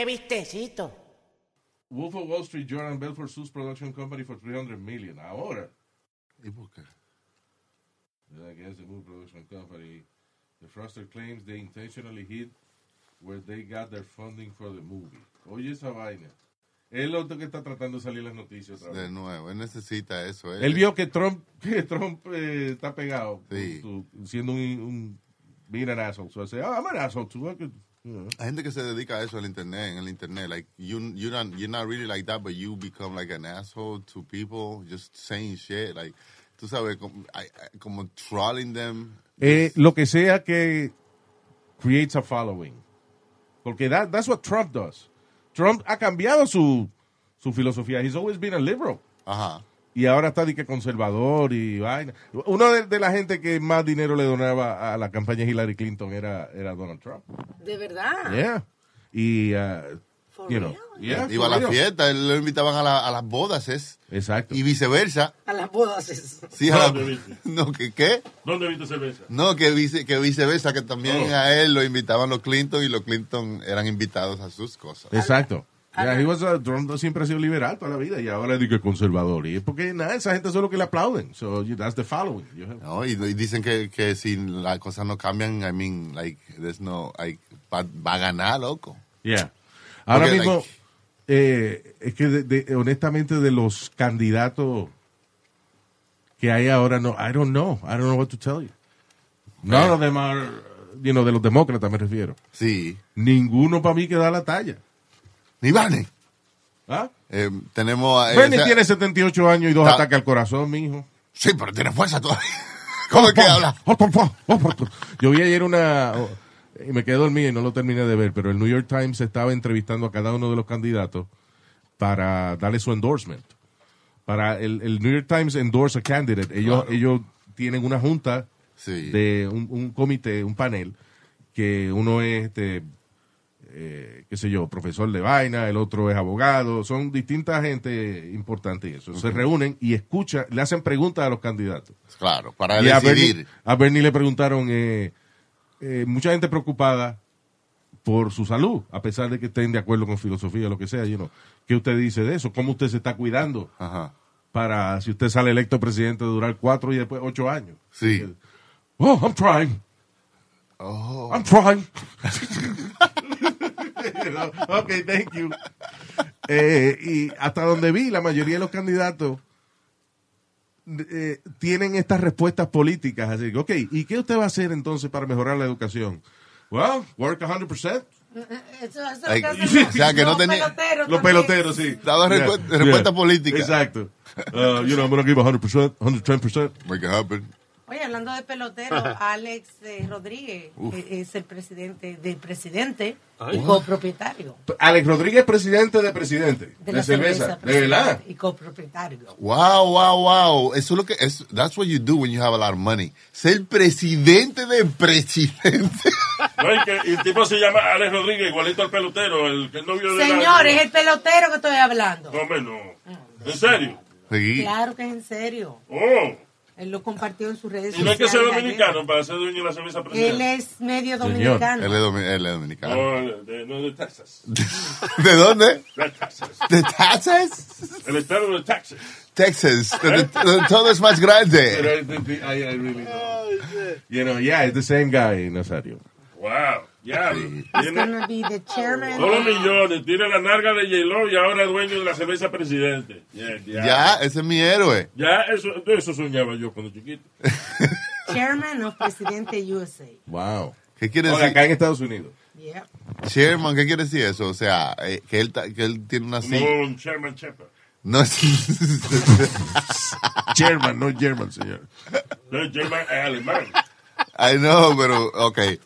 qué vistecito. Wolf of Wall Street, Jordan Belfort sues production company for 300 million. Ahora. ¿Y por qué? Against the Wolf Production Company. The Froster claims they intentionally hid where they got their funding for the movie. Oye esa vaina. Es lo que está tratando de salir las noticias otra vez. De nuevo, él necesita eso. Él vio que Trump, que Trump eh, está pegado. Sí. siendo un, un being an asshole. So I say, oh, I'm an asshole too. I could. Hay gente que se dedica a eso al internet, en el internet. Like you, you're not, you're not really like that, but you become like an asshole to people, just saying shit. Like, tú sabes, como, como trolling them. Eh, lo que sea que creates a following. Porque that, that's what Trump does. Trump ha cambiado su, su filosofía. He's always been a liberal. Ajá. Y ahora está de que conservador y vaina. Uno de, de la gente que más dinero le donaba a la campaña de Hillary Clinton era, era Donald Trump. De verdad. Yeah. Y, uh, you know, yeah, Iba a for la real. fiesta, él lo invitaban a, la- a las bodas, es. Exacto. Y viceversa. A las bodas es. Sí, a la- ¿Dónde viste? no, ¿que qué? ¿Dónde viste cerveza? No, que, vice, que viceversa, que también Oh. a él lo invitaban los Clinton y los Clinton eran invitados a sus cosas. Exacto. Yeah, he was a- Trump siempre ha sido liberal toda la vida y ahora que conservador. Y es porque nada, esa gente solo que le aplauden. So you- that's the following. you have. No, y, y dicen que, que si las cosas no cambian, I mean, like, there's no, like, va, va a ganar, loco. Yeah. Ahora Porque, mismo, like- eh, es que de- de- honestamente de los candidatos que hay ahora, no, I don't know. I don't know what to tell you. None of them are, you know, de los demócratas me refiero. Sí. Ninguno para mí que da la talla. Ni Barney. ¿Ah? Eh, tenemos... a- Bernie esa- tiene 78 años y dos Ta- ataques al corazón, mijo. Sí, pero tiene fuerza todavía. ¿Cómo es que habla? Yo vi ayer una. Y me quedé dormido y no lo terminé de ver, pero el New York Times estaba entrevistando a cada uno de los candidatos para darle su endorsement. Para el, el New York Times endorse a candidate. Ellos, ellos tienen una junta Sí. de un, un comité, un panel, que uno es, este, eh, qué sé yo, profesor de vaina, el otro es abogado, son distintas gente importante y eso. Se reúnen y escuchan, le hacen preguntas a los candidatos. Claro, para Y a decidir. Bernie, a Bernie le preguntaron, eh, eh, mucha gente preocupada por su salud, a pesar de que estén de acuerdo con filosofía o lo que sea, you know. ¿qué usted dice de eso? ¿Cómo usted se está cuidando para si usted sale electo presidente durar cuatro y después ocho años? Sí. Oh, I'm trying. Oh. I'm trying. ok, thank you. Eh, y hasta donde vi, la mayoría de los candidatos eh, tienen estas respuestas políticas. Así que, ok, ¿y qué usted va a hacer entonces para mejorar la educación? Well, work 100%. Eso, eso Ay, que o sea, que no los tenía- peloteros Los peloteros, sí. Daba Yeah, respu- respuesta yeah. política. Exacto. Uh, you know, I'm going to give 100%, 110%. Make it happen. Oye, hablando de pelotero, Alex eh, Rodríguez eh, es el presidente del presidente Ay. y copropietario Alex Rodríguez, presidente de presidente. de De, la cerveza. cerveza. ¿De verdad? Y copropietario. Wow, wow, wow. Eso es lo que es. That's what you do when you have a lot of money. Ser presidente de presidente. No, y, que, y el tipo se llama Alex Rodríguez, igualito al pelotero, el que es novio de la- Señores, el pelotero que estoy hablando. No, hombre, no. ¿En serio? Claro que es en serio. Oh. Él lo compartió en sus redes Y no hay que sociales. ser dominicano para ser dueño de la cerveza Él es medio dominicano. Él es, domi- él es dominicano. No, de, no, de Texas. ¿De dónde? De Texas. ¿De Texas? El estado de Texas. Texas. Donde, donde todo es más grande. Pero I, I, I really don't. You know, yeah, it's the same guy, Nazario. Wow. Ya. Chairman. los millones. Tiene la narga de J-Lo y ahora es dueño de la cerveza presidente. Yeah, yeah. Ya, ese es mi héroe. Ya, eso, eso soñaba yo cuando chiquito. Chairman of Presidente USA. Wow. ¿Qué quiere Ahora, decir? acá en Estados Unidos. Yeah. Chairman, ¿qué quiere decir eso? O sea, eh, que, él, que él tiene una silla. un Sherman Shepard. No es. Chairman, no German, señor. No, Sherman es alemán. I know, pero, ok. De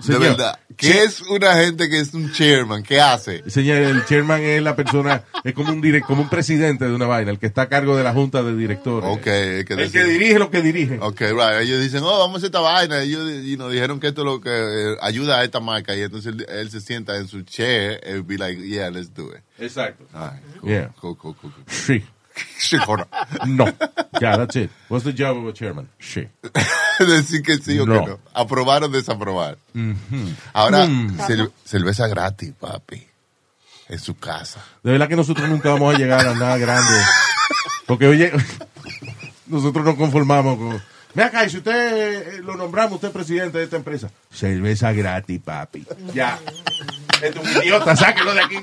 Señor, verdad. ¿Qué es una gente que es un chairman? ¿Qué hace? Señor, el chairman es la persona, es como un direct, como un presidente de una vaina, el que está a cargo de la junta de directores. Ok, el que, El que dirige lo que dirige. Ok, right. Ellos dicen, oh, vamos a esta vaina. Ellos y nos dijeron que esto es lo que eh, ayuda a esta marca. Y entonces él, él se sienta en su chair and be like, yeah, let's do it. Exacto. Right, cool, Yeah. cool, cool, cool, cool. Sí. Joder. No. Yeah, that's it. What's the job of a chairman? Sí. decir que sí o No. que no. Aprobar o desaprobar. Ahora, Mm. cer- cerveza gratis, papi. En su casa. De verdad que nosotros nunca vamos a llegar a nada grande. Porque, oye, nosotros nos conformamos con. Mira acá, y si usted eh, lo nombramos, usted es presidente de esta empresa. Cerveza gratis, papi. Ya. Es un idiota, sáquelo de aquí.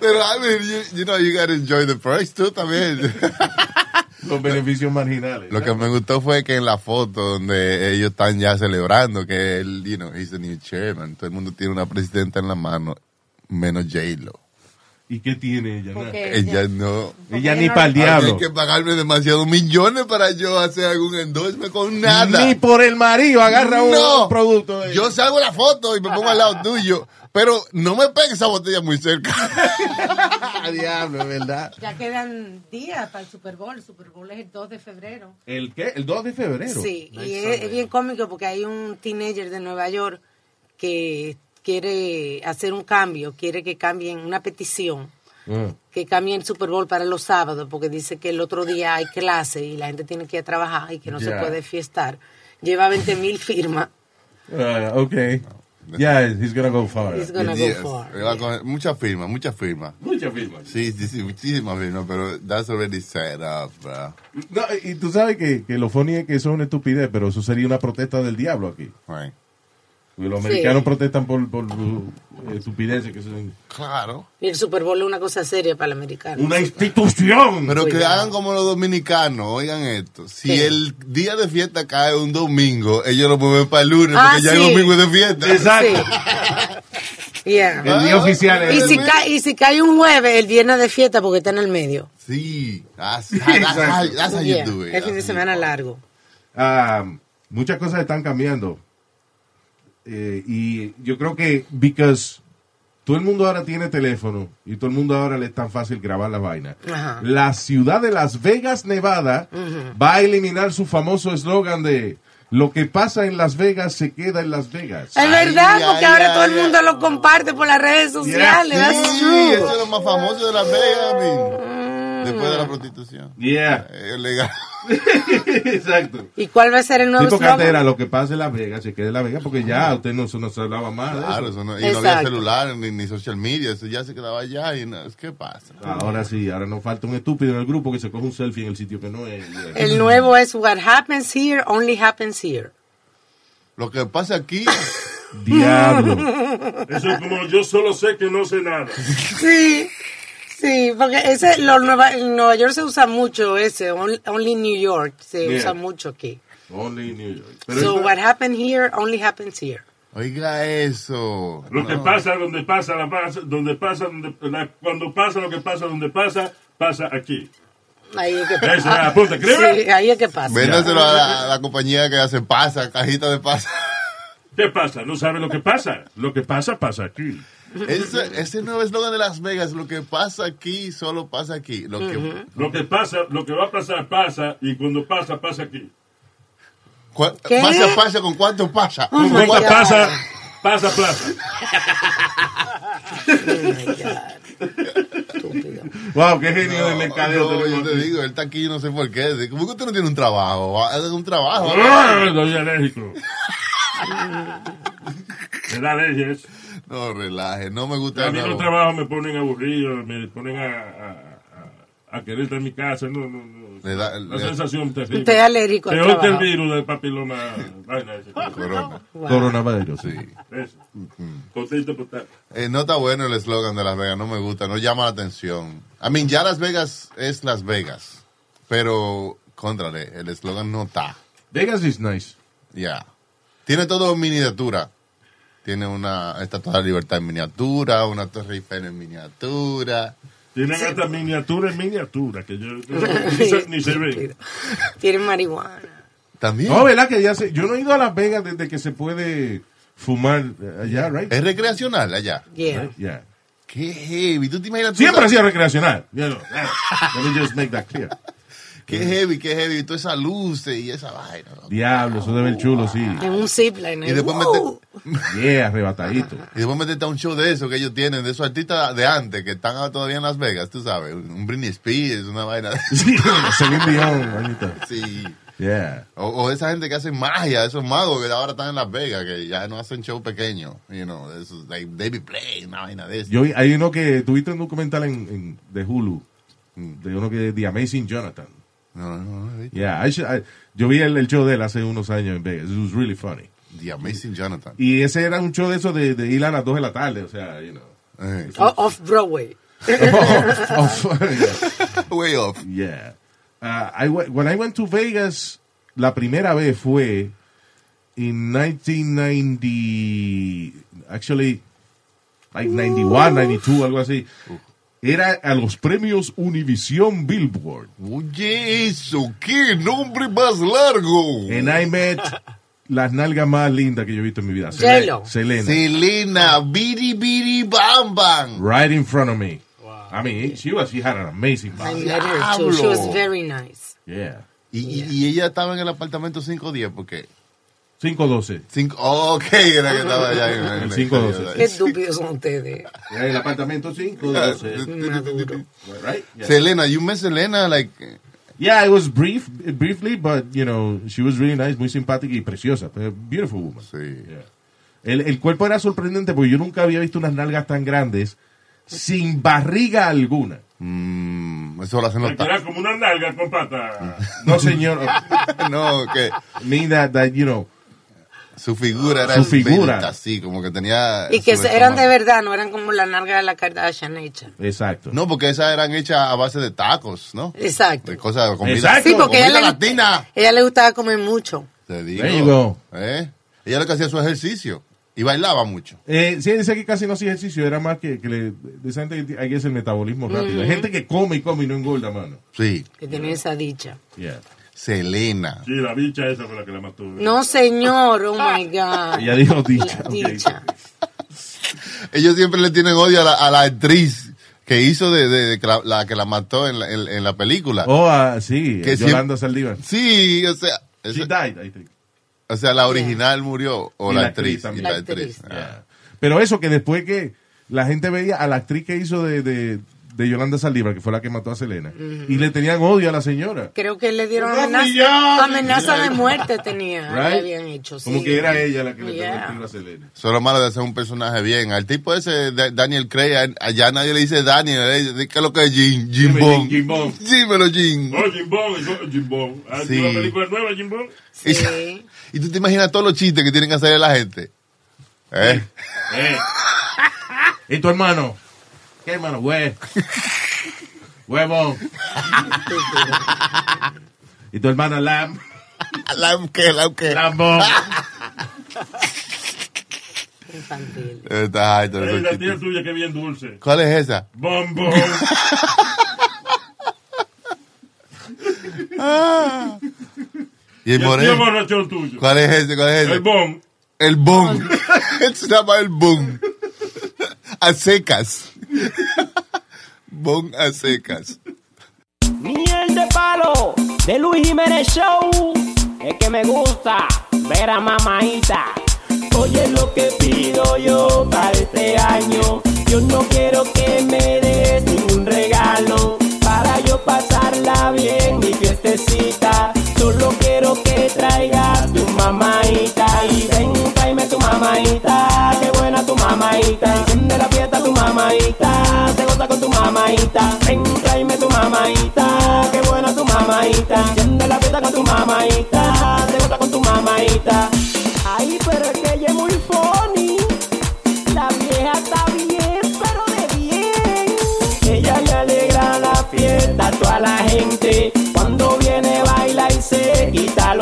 Pero, I mean, you, you know, you gotta enjoy the price too también. Los beneficios marginales. Lo que me gustó fue que en la foto donde ellos están ya celebrando que él, you know, he's the new chairman, todo el mundo tiene una presidenta en la mano, menos J-Lo. ¿Y qué tiene ella? Ella no. Ella ni para el diablo. Hay que pagarme demasiados millones para yo hacer algún endorsement con nada. Ni por el marido agarra un, No. un producto. de- Yo salgo la foto y me pongo al lado tuyo, pero no me pegue esa botella muy cerca. diablo, ¿verdad? Ya quedan días para el Super Bowl. El Super Bowl es el 2 de febrero. ¿El qué? El 2 de febrero. Sí, Nice y es bien cómico porque hay un teenager de Nueva York que quiere hacer un cambio, quiere que cambien una petición, Ah. que cambien el Super Bowl para los sábados, porque dice que el otro día hay clase y la gente tiene que ir a trabajar y que no se puede fiestar. Lleva 20 mil firmas. Ah, ok. Yeah, he's gonna go far. He's gonna go Yes. far. A coger Muchas firmas, muchas firmas. Muchas firmas. Sí, sí, sí, muchísimas firmas, pero that's already set up, bro. No, y tú sabes que, que lo funny es que eso es una estupidez, pero eso sería una protesta del diablo aquí. Right. Los Sí. americanos protestan por, por uh, estupideces que son... Claro. Y el Super Bowl es una cosa seria para el americano. Una institución. Pero que hagan como los dominicanos, oigan esto. Si ¿Qué? el día de fiesta cae un domingo, ellos lo mueven para el lunes, Ah, porque ya el sí. domingo es de fiesta. Exacto. Yeah. El día oficial es Y el si, cae, y si cae un jueves, el viernes de fiesta porque está en el medio. Sí. That's, that's, how, that's how you Yeah, do it. El fin de semana largo. Ah, muchas cosas están cambiando. Eh, y yo creo que, because todo el mundo ahora tiene teléfono y todo el mundo ahora le es tan fácil grabar la vaina. Ajá. La ciudad de Las Vegas, Nevada, va a eliminar su famoso eslogan de lo que pasa en Las Vegas se queda en Las Vegas. Es verdad, Ay, porque ay, ahora ay, todo el ay. mundo lo comparte por las redes sociales. That's Sí, eso es lo más famoso de Las Vegas, man. Después de la prostitución. Yeah. Es legal. Exacto. ¿Y cuál va a ser el nuevo Tipo slogan? cartera, lo que pasa en Las Vegas se queda en Las Vegas porque ya usted no, no se hablaba más Claro, eso. eso no, y no había celular ni, ni social media, eso ya se quedaba allá y no, ¿qué pasa? Ahora sí, ahora nos falta un estúpido en el grupo que se coge un selfie en el sitio que no es. El nuevo es What happens here only happens here. Lo que pasa aquí, Diablo. Eso es como yo solo sé que no sé nada. Sí, sí, porque ese, lo Nueva, en Nueva York se usa mucho ese, only, New York se Yeah. usa mucho aquí. Only New York. Pero so what happened here only happens here. oiga eso. Lo que pasa donde pasa, la pasa, donde pasa, donde, la- cuando pasa lo que pasa donde pasa, pasa aquí. Ahí es que Esa pasa. es la punta, ¿escribe? Sí, ahí es que pasa. Véndaselo a la, a la compañía que hace pasa, cajita de pasa. ¿Qué pasa? ¿No sabe lo que pasa? Lo que pasa, pasa aquí. Ese, ese nuevo eslogan de Las Vegas, lo que pasa aquí, solo pasa aquí. Lo que, Lo que pasa, lo que va a pasar, pasa, y cuando pasa, pasa aquí. ¿Qué? Pasa, pasa, ¿con cuánto pasa? Oh ¿Con cuánto- God. pasa, pasa plaza. Wow, qué genio de mercadeo. No, yo te digo, él está aquí, no sé por qué. ¿Cómo que usted no tiene un trabajo? Haz un trabajo. ¡Ah! Doy alérgico. Me da alergia eso. No, relaje, no me gusta A mí los trabajos me ponen aburrido, me ponen a, a, a, a querer estar en mi casa. No, no, no. Le da- La le- sensación terrible. Usted es alérgico al que el trabajo. virus del papiloma. Vaina ese. Corona. Wow. Coronavirus. Sí. Eso. Contento por estar. Eh, no está bueno el eslogan de Las Vegas, no me gusta, no llama la atención. I mean, ya Las Vegas es Las Vegas, pero, contrale, el eslogan no está. Vegas is nice. Ya. Tiene todo en miniatura. Tiene una estatua de la libertad en miniatura, una torre Eiffel en miniatura. Tienen hasta miniatura en miniatura, que yo ni, se, ni se ve. Tienen marihuana. También. No, ¿verdad? Que ya se, yo no he ido a Las Vegas desde que se puede fumar allá, right? Es recreacional allá. Yeah. Yeah. Qué heavy. ¿Tú te imaginas? Siempre ha sido recreacional. You know, let me just make that clear. Qué heavy, qué heavy. Y toda esa luz y esa vaina. ¿no? Diablo, eso debe ver chulo, sí. En un zipline. Y después ¡Wow! Yeah, arrebatadito. Y después meterte a un show de eso que ellos tienen, de esos artistas de antes que están todavía en Las Vegas, tú sabes. Un Britney Spears, una vaina. Sí, Celine Dion, vainita. Sí. Yeah. O, o esa gente que hace magia, esos magos que ahora están en Las Vegas, que ya no hacen show pequeño. You know, esos, like David Play, una vaina de eso. Yo vi- hay uno que tuviste un documental en, en- de Hulu de uno que The Amazing Jonathan. No, no, no. Yeah, I should- I- yo vi el, el show de él hace unos años en Vegas. It was really funny. The Amazing Jonathan. Y ese era un show de eso de, de ir a las 2 de la tarde, o sea, you know. O- Off Broadway. Off- yeah. Way off. Yeah. Uh, I went- when I went to Vegas, la primera vez fue in 1990, actually, like 91, 92, algo así. Era a los premios Univision Billboard. Oye, eso, qué nombre más largo. And I met las nalgas más lindas que yo he visto en mi vida. J-Lo. Selena. Selena, biri biri bam bam. Right in front of me. I mean, she was, she had an amazing I body. met her too. She was very nice. Yeah. Y, y- y ella estaba en el apartamento 510 porque... 512. Cinco, oh, ok, era que estaba allá en, en- El 512. Qué estúpidos son ustedes. El apartamento 512. Maduro. Right? Yeah. Selena, you met Selena like... Yeah, it was brief, briefly, but, you know, she was really nice, muy simpática y preciosa. A beautiful woman. Sí. Yeah. El, el cuerpo era sorprendente porque yo nunca había visto unas nalgas tan grandes sin barriga alguna. Mm, eso lo hacen los Era como una nalga con pata. No, señor. no, que... mean that, that, you know, Su figura era Su figura. esbelta, así, como que tenía... Y que eran de verdad, no eran como la narga de la Kardashian hecha. Exacto. No, porque esas eran hechas a base de tacos, ¿no? Exacto. De cosas, de comida, Exacto. Sí, porque comida ella le, latina. ella le gustaba comer mucho. Te digo. ¿Eh? Ella lo que hacía su ejercicio. Y bailaba mucho. Eh, sí, dice que casi no hacía ejercicio, era más que, que le, de esa gente que hay que hacer el metabolismo rápido. Hay Ujú. gente que come y come y no engorda, mano. Sí. Que tenía esa dicha. Yeah. Selena. Sí, la bicha esa fue la que la mató. No, señor, oh my God. Ella dijo dicha. Dicha. Ellos siempre le tienen odio a la, a la actriz que hizo de, de- de que la, la que la mató en la, en, en la película. Oh, ah, sí, Que Yolanda siempre- Saldívar. Sí, o sea... She died, I think. o sea, la original murió. O Y la, actriz. actriz y también. la La actriz. actriz. Ah. Pero eso que después que la gente veía a la actriz que hizo de, de, Yolanda Saldívar, que fue la que mató a Selena, y le tenían odio a la señora. Creo que le dieron amenaza, amenaza de muerte tenía. Right? Habían hecho, sí. Como que era ella la que le Yeah. a Selena. Eso es lo malo de hacer un personaje bien. Al tipo ese, Daniel Craig, allá nadie le dice Daniel, ¿qué es lo que es Jim? Jim Bond. Jim Bond. Dímelo, Jim. Oh, Jim Bond, Jim Bond. ¿Has Sí. película nueva, Jim Bond? Sí. Y tú te imaginas todos los chistes que tienen que hacer la gente. ¿Eh? Eh. ¿Y tu hermano? ¿Qué hermano? Hue. Huevo. ¿Y tu hermano Lam? ¿La qué? ¿La qué? Lambo. Infantil. Está alto la tía tuya que bien dulce. ¿Cuál es esa? Bombo. Ah. Y el Y el tío moreno. borrachón tuyo. ¿Cuál es ese? ¿Cuál es ese? El Bon. El boom. Se llama el boom. A secas. Bon a secas. Miel de palo de Luis Jiménez Show. Es que me gusta ver a mamaita. Oye lo que pido yo para este año. Yo no quiero que me des ningún regalo. Para yo pasarla bien mi fiestecita. Solo quiero que traigas tu mamaita. Y ven, tráeme tu mamaita. Qué buena tu mamaita. Enciende la fiesta tu mamaita. Mamaita. Ven, tráeme tu mamaita. Qué buena tu mamaita. Enciende la fiesta con tu mamaita. Se goza con tu mamaita. Ay, pero es que ella es muy funny. La vieja está bien, pero de bien. Ella le alegra la fiesta a toda la gente. Cuando viene baila y se quita los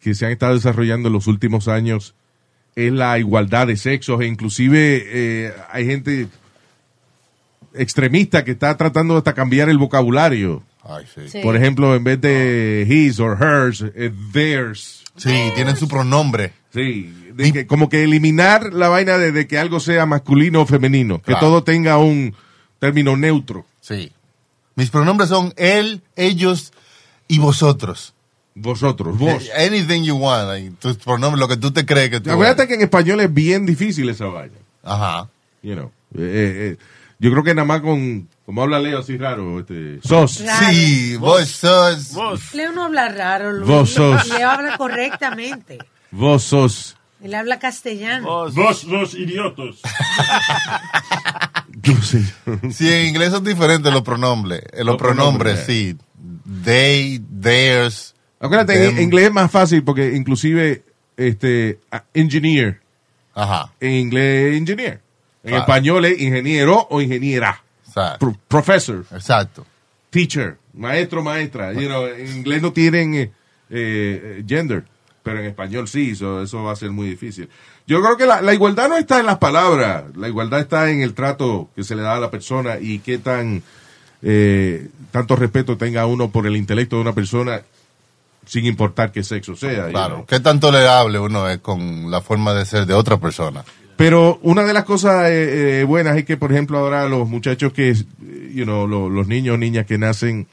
que se han estado desarrollando en los últimos años es la igualdad de sexos e inclusive eh, hay gente extremista que está tratando hasta cambiar el vocabulario. Ay, sí. Sí. Por ejemplo, en vez de his or hers, theirs. Sí, tienen su pronombre. Sí, de que, como que eliminar la vaina de, de que algo sea masculino o femenino, que todo tenga un término neutro. Sí. Mis pronombres son él, ellos y vosotros. Vosotros, vos. Eh, Anything you want. like, tus pronombres, lo que tú te crees que tú Acuérdate eres. que en español es bien difícil esa vaina. Ajá. You know. Eh, eh, yo creo que nada más con, como habla Leo así raro, este, sos. Raro. Sí, vos sos. Leo no habla raro, Luis. Vos sos. Leo habla correctamente. Vos sos. Él habla castellano. Vos, los idiotos. Yo sé. Sí, en inglés son diferentes los pronombres. Los, Los pronombres, pronombres. sí. They, theirs. Acuérdate, en inglés es más fácil porque inclusive este engineer, Ajá. en inglés es engineer. En Claro. español es ingeniero o ingeniera. Pro- professor, Exacto. teacher, maestro, maestra. You know, en inglés no tienen eh, eh, gender, pero en español sí, so- eso va a ser muy difícil. Yo creo que la, la igualdad no está en las palabras, la igualdad está en el trato que se le da a la persona y qué tan eh, tanto respeto tenga uno por el intelecto de una persona sin importar qué sexo sea. you Claro. know. ¿Qué tan tolerable uno es con la forma de ser de otra persona? Pero una de las cosas eh, eh, buenas es que, por ejemplo, ahora los muchachos que, eh, you know, lo- los niños o niñas que nacen,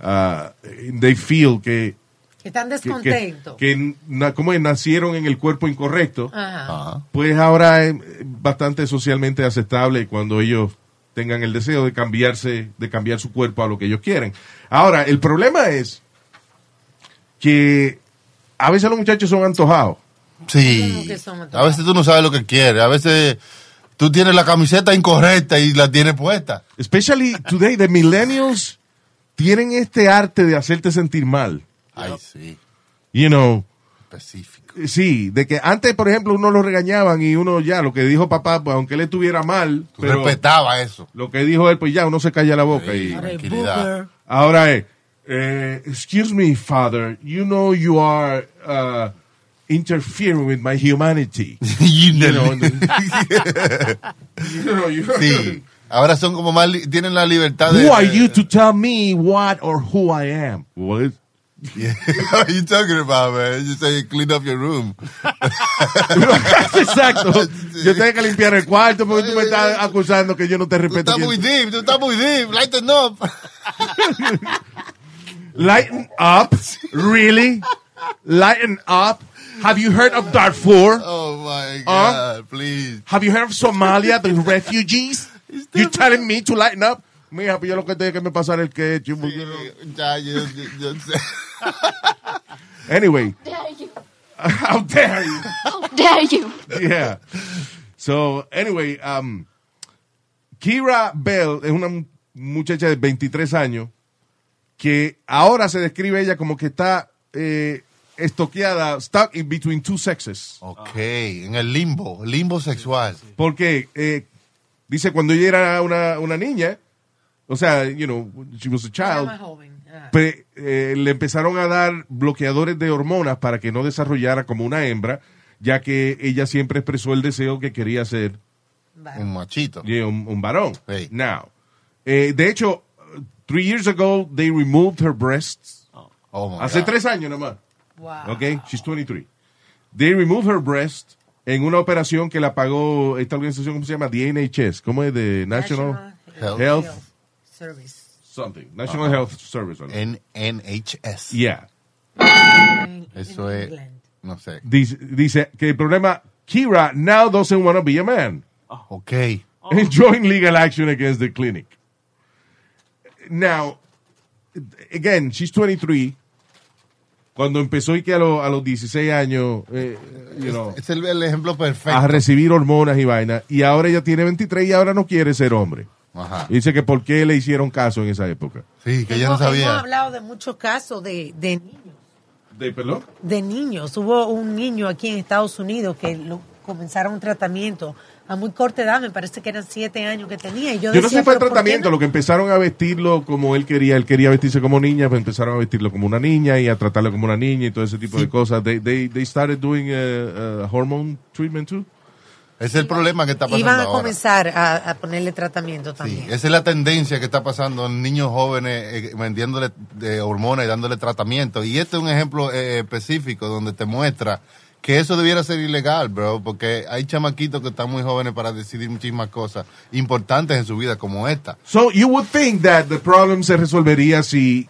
ah, they feel que, Que están que, que, descontentos. que na- como es, nacieron en el cuerpo incorrecto. Ajá. pues ahora es bastante socialmente aceptable cuando ellos tengan el deseo de cambiarse, de cambiar su cuerpo a lo que ellos quieren. Ahora, el problema es que a veces los muchachos son antojados. ¿Cómo Sí. A veces tú no sabes lo que quieres. A veces tú tienes la camiseta incorrecta y la tienes puesta. Especially today, the millennials tienen este arte de hacerte sentir mal. Ay, sí. You know, Específico. sí, de que antes, por ejemplo, uno lo regañaban y uno ya, lo que dijo papá, pues aunque él estuviera mal, Tú pero respetaba eso. lo que dijo él, pues ya, uno se calla la boca. y Tranquilidad. Ahora es, eh, excuse me, father, you know you are uh, interfering with my humanity. You You know. know, you know, you- Sí. Ahora son como más, tienen la libertad de... Who are you to tell me what or who I am? What? Yeah. What are you talking about, man? You say clean up your room. Exacto. Yo tengo que limpiar el cuarto porque tú me estás acusando que yo no te Tú respeto. estás muy deep, tú estás muy deep. Lighten up. Lighten up? Really? Lighten up? Have you heard of Darfur? Oh, my Huh? God, please. Have you heard of Somalia, the refugees? You telling me to lighten up? Mija, pues yo lo que tengo que me pasar el ketchup. you know. Ya, yo, yo, yo sé. Anyway, Dare you. how dare you? How dare you. Yeah. So, anyway, um, Kira Bell es una mu- muchacha de 23 años que ahora se describe ella como que está eh, estoqueada, stuck in between two sexes. Ok, en el limbo, limbo sexual. Porque eh, dice cuando ella era una, una niña, o sea, you know, she was a Era child, más joven. Ah. eh, le empezaron a dar bloqueadores de hormonas para que no desarrollara como una hembra, ya que ella siempre expresó el deseo que quería ser. Un machito. yeah, un, un varón. Now, eh, de hecho, three years ago, they removed her breasts. Oh, my Hace God. tres años nomás. Wow. Okay, she's 23. They removed her breast en una operación que la pagó esta organización, ¿cómo se llama? The NHS. ¿Cómo es? The National, Health. Health Service. something. National Health Service. or- En NHS. Yeah. Eso es, no sé. Dice, dice que el problema, Kira now doesn't want to be a man. Ok. and join legal action against the clinic. Now, again, she's 23. Cuando empezó y que a, lo- a los 16 años, eh, you know, Es el, el ejemplo perfecto. a recibir hormonas y vaina, y ahora ella tiene 23 y ahora no quiere ser hombre. Ajá. Y dice que por qué le hicieron caso en esa época. Sí, que ella no Hemos- Hemos sabía. hablado de muchos casos de, de niños. ¿De perdón? De niños. Hubo un niño aquí en Estados Unidos que lo, comenzaron un tratamiento a muy corta edad, me parece que eran siete años que tenía. Y yo, Yo no decía, sé fue el "¿Pero por qué tratamiento, lo que empezaron a vestirlo como él quería, él quería vestirse como niña, pues empezaron a vestirlo como una niña y a tratarlo como una niña y todo ese tipo de cosas. They, they, they started doing uh, uh, hormone treatment too. Ese es el problema que está pasando Iban a ahora. comenzar a, a ponerle tratamiento también. Esa es la tendencia que está pasando en niños jóvenes eh, vendiéndole de hormonas y dándole tratamiento. Y este es un ejemplo eh, específico donde te muestra que eso debiera ser ilegal, bro, porque hay chamaquitos que están muy jóvenes para decidir muchísimas cosas importantes en su vida como esta. So you would think that the problem se resolvería si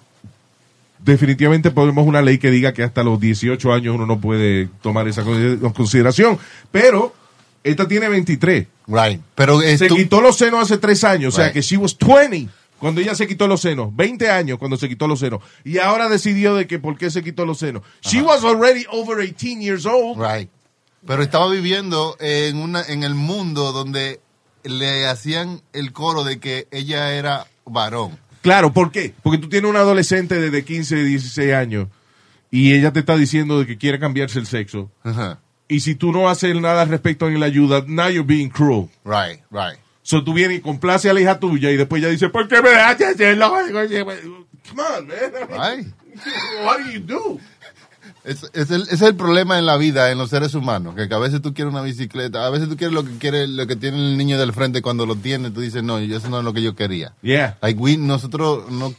definitivamente ponemos una ley que diga que hasta los 18 años uno no puede tomar esa con- consideración. Pero esta tiene 23. Right. Pero se tú- quitó los senos hace tres años. O sea que she was 20 cuando ella se quitó los senos. 20 años cuando se quitó los senos. Y ahora decidió de que por qué se quitó los senos. She was already over 18 years old. Right. Pero estaba viviendo en una en el mundo donde le hacían el coro de que ella era varón. Claro, ¿por qué? Porque tú tienes una adolescente de 15, 16 años y ella te está diciendo de que quiere cambiarse el sexo. Ajá. Y si tú no haces nada al respecto en la ayuda, now you're being cruel. Right, right. So tú vienes y complace a la hija tuya y después ella dice, ¿por qué me dejaste hacerlo? Come on, man. What do you do? Es, es el, es el problema en la vida, en los seres humanos, que a veces tú quieres una bicicleta, a veces tú quieres lo que quiere, lo que tiene el niño del frente cuando lo tiene, tú dices, no, eso no es lo que yo quería. Yeah. Like we, nosotros no,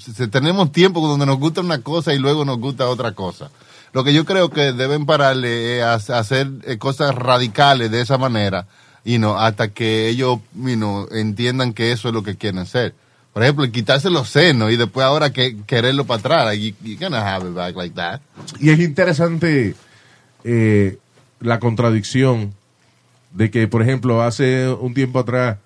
se- tenemos tiempo donde nos gusta una cosa y luego nos gusta otra cosa. Lo que yo creo que deben pararle es hacer eh, cosas radicales de esa manera, y no hasta que ellos you know, entiendan que eso es lo que quieren ser. Por ejemplo, quitarse los senos y después ahora que quererlo para atrás. Like, you, you cannot have it back like that. Y es interesante eh, la contradicción de que, por ejemplo, hace un tiempo atrás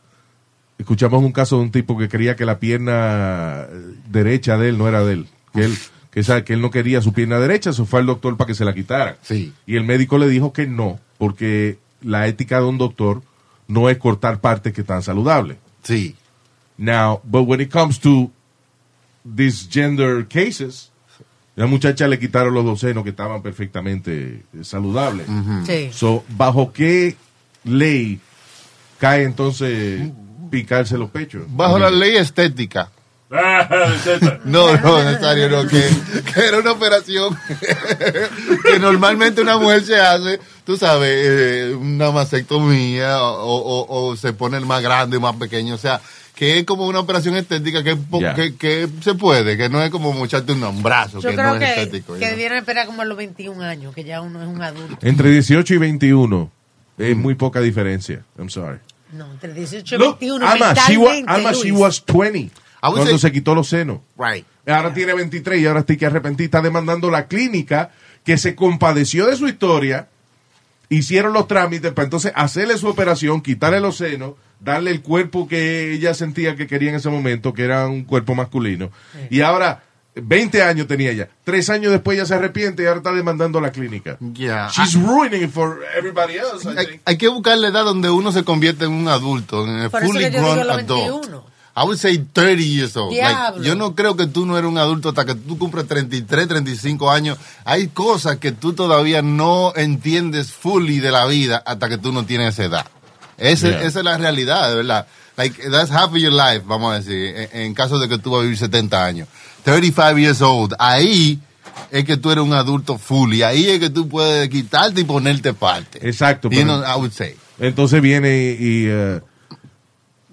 escuchamos un caso de un tipo que creía que la pierna derecha de él no era de él, que él que, esa- que él no quería su pierna derecha, se fue al doctor para que se la quitara. Sí. Y el médico le dijo que no, porque la ética de un doctor no es cortar partes que están saludables. Sí. Now, but when it comes to these gender cases, la muchacha le quitaron los dos senos que estaban perfectamente eh, saludables. Sí. So, ¿bajo qué ley cae entonces picarse los pechos? Bajo la ley estética. No, no, necesario, no, que, que era una operación que normalmente una mujer se hace, tú sabes, eh, una mastectomía o, o- o se pone el más grande o más pequeño, o sea, que es como una operación estética que, que, que se puede, que no es como mocharte un brazo, Yo que creo no es que, estético. que debieran esperar como a los 21 años, que ya uno es un adulto. Entre 18 y 21 es muy poca diferencia. I'm sorry. No, entre 18 y Look, 21. Ama, she, wa- mentalmente, she was 20 I would cuando say- se quitó los senos. Right. Ahora tiene 23 y ahora estoy que arrepentir. Está demandando la clínica que se compadeció de su historia. Hicieron los trámites para entonces hacerle su operación, quitarle los senos, darle el cuerpo que ella sentía que quería en ese momento, que era un cuerpo masculino. Y ahora, 20 años tenía ella. Tres años después ella se arrepiente y ahora está demandando la clínica. Yeah. She's ruining it for everybody else, I Hay, think. hay que buscar la edad donde uno se convierte en un adulto, en el Por eso fully que grown digo adult. 21. I would say 30 years old. Like, yo no creo que tú no eres un adulto hasta que tú cumples 33, 35 años. Hay cosas que tú todavía no entiendes fully de la vida hasta que tú no tienes esa edad. Ese- Yeah. Esa es la realidad, de verdad. Like, that's half of your life, vamos a decir, en, en caso de que tú vas a vivir 70 años. 35 years old. Ahí es que tú eres un adulto fully. Ahí es que tú puedes quitarte y ponerte parte. Exacto. You pero- know, I would say. Entonces viene y, y,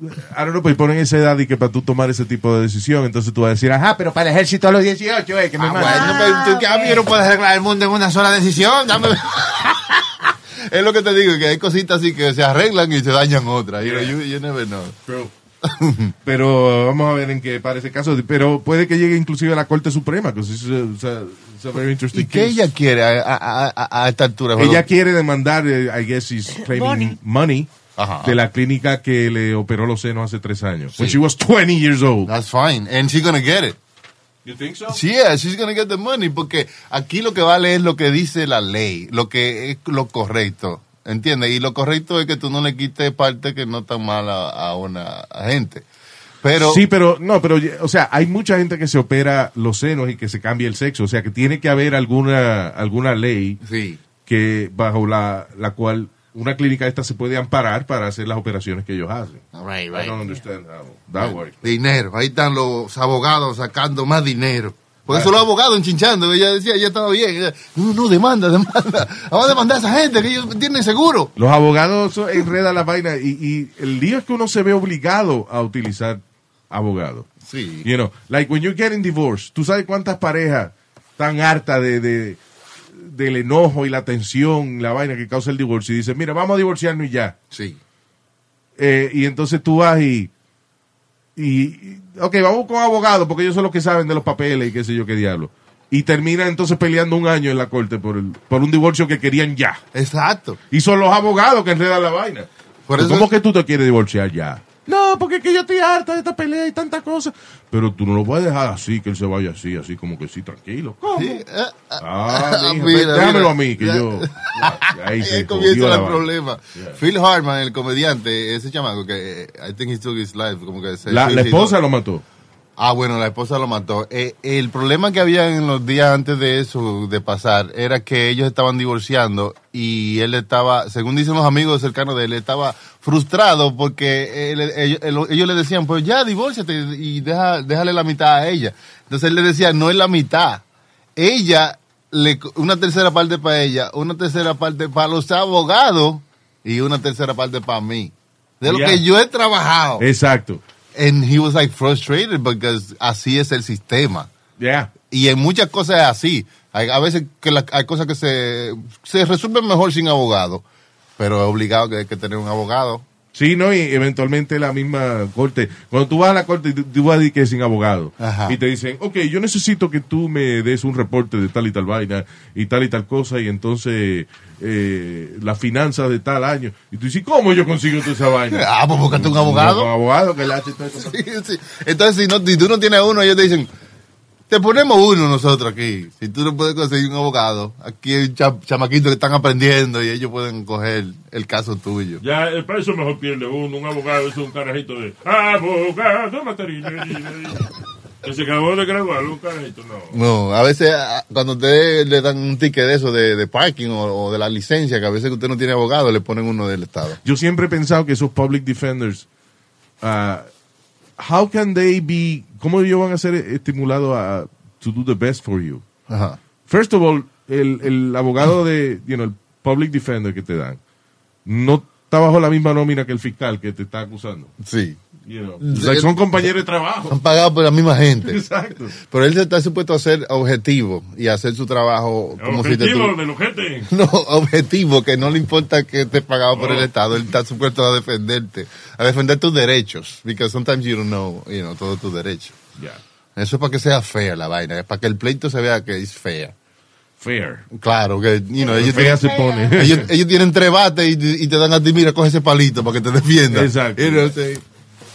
I don't know, pues ponen esa edad y que para tú tomar ese tipo de decisión, entonces tú vas a decir, ajá, pero para el ejército a los 18, eh, que me Ah, bueno, pero tú que a mí no puedes arreglar el mundo en una sola decisión. Dame- es lo que te digo, que hay cositas así que se arreglan y se dañan otras. Know, you, you never know. Pero vamos a ver en qué parece caso. Pero puede que llegue inclusive a la Corte Suprema, que es a very interesting ¿Y qué case. ella quiere a, a- a- a esta altura? Ella quiere demandar, eh, I guess she's claiming Money. money, Ajá. de la clínica que le operó los senos hace tres años. When Sí. she was 20 years old. That's fine. And she's gonna get it. You think so? Yeah, she's gonna get the money. Porque aquí lo que vale es lo que dice la ley, lo que es lo correcto. ¿Entiendes? Y lo correcto es que tú no le quites parte que no está mal a, a una gente. Pero. sí, pero no, pero o sea, hay mucha gente que se opera los senos y que se cambia el sexo, o sea, que tiene que haber alguna alguna ley Sí. que bajo la, la cual una clínica esta se puede amparar para hacer las operaciones que ellos hacen. Right, I right. don't understand how that works. Dinero. Ahí están los abogados sacando más dinero. Por eso los abogados enchinchando. Ella decía, ella estaba bien. Ella, no, no, demanda, demanda. Vamos a demandar a esa gente que ellos tienen seguro. Los abogados enredan la vaina y, y el lío es que uno se ve obligado a utilizar abogados. Sí. You know, like when you're getting divorced, tú sabes cuántas parejas están hartas de, de- del enojo y la tensión, la vaina que causa el divorcio y dicen, mira, vamos a divorciarnos y ya. Sí. Eh, y entonces tú vas y, y, ok, vamos con abogados porque ellos son los que saben de los papeles y qué sé yo qué diablo. Y terminan entonces peleando un año en la corte por, el, por un divorcio que querían ya. Exacto. Y son los abogados que enredan la vaina. Por eso- ¿Cómo que tú te quieres divorciar ya? No, porque es que yo estoy harta de esta pelea y tantas cosas. Pero tú no lo puedes dejar así, que él se vaya así, así como que sí, tranquilo. ¿Cómo? Sí, eh, Ah, mija, mira, déjamelo mira. a mí, que Ya. yo... Ahí se Ahí comienza el problema. Phil Hartman, el comediante, ese chamaco que eh, I think he took his life, como que se La, la esposa lo mató. Ah, bueno, la esposa lo mató. Eh, el problema que había en los días antes de eso, de pasar, era que ellos estaban divorciando y él estaba, según dicen los amigos cercanos de él, estaba frustrado porque él- ellos, él- ellos le decían, pues ya, divórciate y deja, déjale la mitad a ella. Entonces él le decía, no es la mitad. Ella, le, una tercera parte para ella, una tercera parte para los abogados y una tercera parte para mí. De lo Ya. que yo he trabajado. Exacto. And he was like frustrated because así es el sistema. Yeah. Y en muchas cosas es así. Hay, a veces que la- hay cosas que se, se resuelven mejor sin abogado, pero es obligado que hay que tener un abogado. Sí, ¿no? Y eventualmente la misma corte. Cuando tú vas a la corte, tú, tú vas a decir que es sin abogado. Ajá. Y te dicen, ok, yo necesito que tú me des un reporte de tal y tal vaina y tal y tal cosa y entonces eh, las finanzas de tal año. Y tú dices, ¿cómo yo consigo toda esa vaina? Ah, pues búscate un abogado. Un abogado que le hace todo eso. Sí, sí. Entonces, si, no, si tú no tienes uno, ellos te dicen, te ponemos uno nosotros aquí. Si tú no puedes conseguir un abogado, aquí hay cha- chamaquitos que están aprendiendo y ellos pueden coger el caso tuyo. Ya, el precio mejor pierde uno. Un abogado es un carajito de abogado. Que se acabó de graduar, un carajito, no. No, a veces cuando usted le dan un ticket de eso de, de parking o, o de la licencia, que a veces usted no tiene abogado, le ponen uno del Estado. Yo siempre he pensado que esos public defenders, ah, how can they be, cómo ellos van a ser estimulados a to do the best for you? Ajá. First of all, el, el abogado de, you know, el public defender que te dan, no está bajo la misma nómina que el fiscal que te está acusando. Sí. You know, like, son compañeros de trabajo. Han pagado por la misma gente. Exacto. Pero él está supuesto a ser objetivo y hacer su trabajo como si te Objetivo de los gente. No, objetivo, que no le importa que estés pagado por el Estado. Él está supuesto a defenderte, a defender tus derechos. Because sometimes you don't know, you know, todos tus derechos. Yeah. Eso es para que sea fea la vaina, es para que el pleito se vea que es fea. Fair. Claro, que, you know, ellos, Fea tienen, se pone. ellos, ellos tienen tres bates y, y te dan a ti, mira, coge ese palito para que te defienda. Exacto. You know,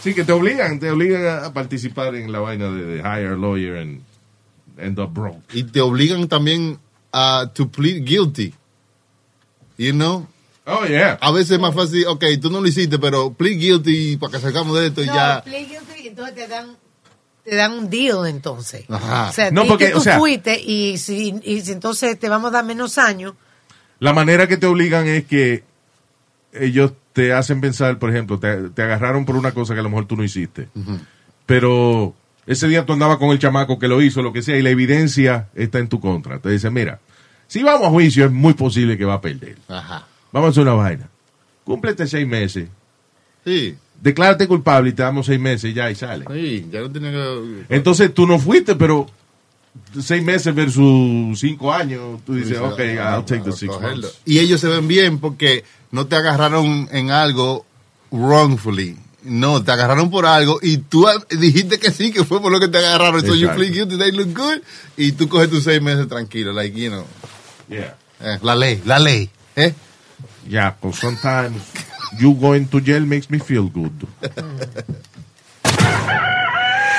sí. Que te obligan, te obligan a, participar en la vaina de, de hire a lawyer and end up broke. Y te obligan también a to plead guilty. You know? Oh, yeah. A veces es más fácil, ok, tú no lo hiciste, pero plead guilty para que salgamos de esto y No, ya. plead guilty, entonces te dan, te dan un deal entonces. Ajá. O sea, No, porque, que tú o sea- fuiste y si, y si entonces te vamos a dar menos años. La manera que te obligan es que ellos te hacen pensar, por ejemplo, te, te agarraron por una cosa que a lo mejor tú no hiciste. Pero ese día tú andabas con el chamaco que lo hizo, lo que sea, y la evidencia está en tu contra. Te dicen, mira, si vamos a juicio es muy posible que va a perder. Ajá. Vamos a hacer una vaina. Cúmplete seis meses. Sí. Declárate culpable y te damos seis meses y ya y sale. Sí, ya no tiene que. Entonces tú no fuiste, pero seis meses versus cinco años, tú dices, Dice, ok, ah, I'll take the six months. Y ellos se ven bien porque no te agarraron en algo wrongfully. No, te agarraron por algo y tú dijiste que sí, que fue por lo que te agarraron. So you plead guilty, they look good. Y tú coges tus seis meses tranquilo, like, you know. Yeah. Eh, la ley, la ley. ¿eh? Yeah, but sometimes you going to jail makes me feel good.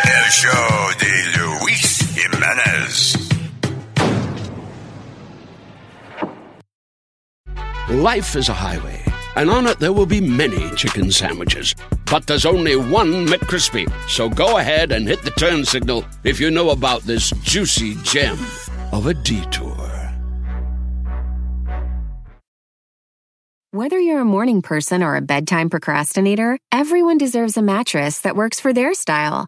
El show de Luis Jiménez. Life is a highway, and on it there will be many chicken sandwiches. But there's only one McCrispy. So go ahead and hit the turn signal if you know about this juicy gem of a detour. Whether you're a morning person or a bedtime procrastinator, everyone deserves a mattress that works for their style.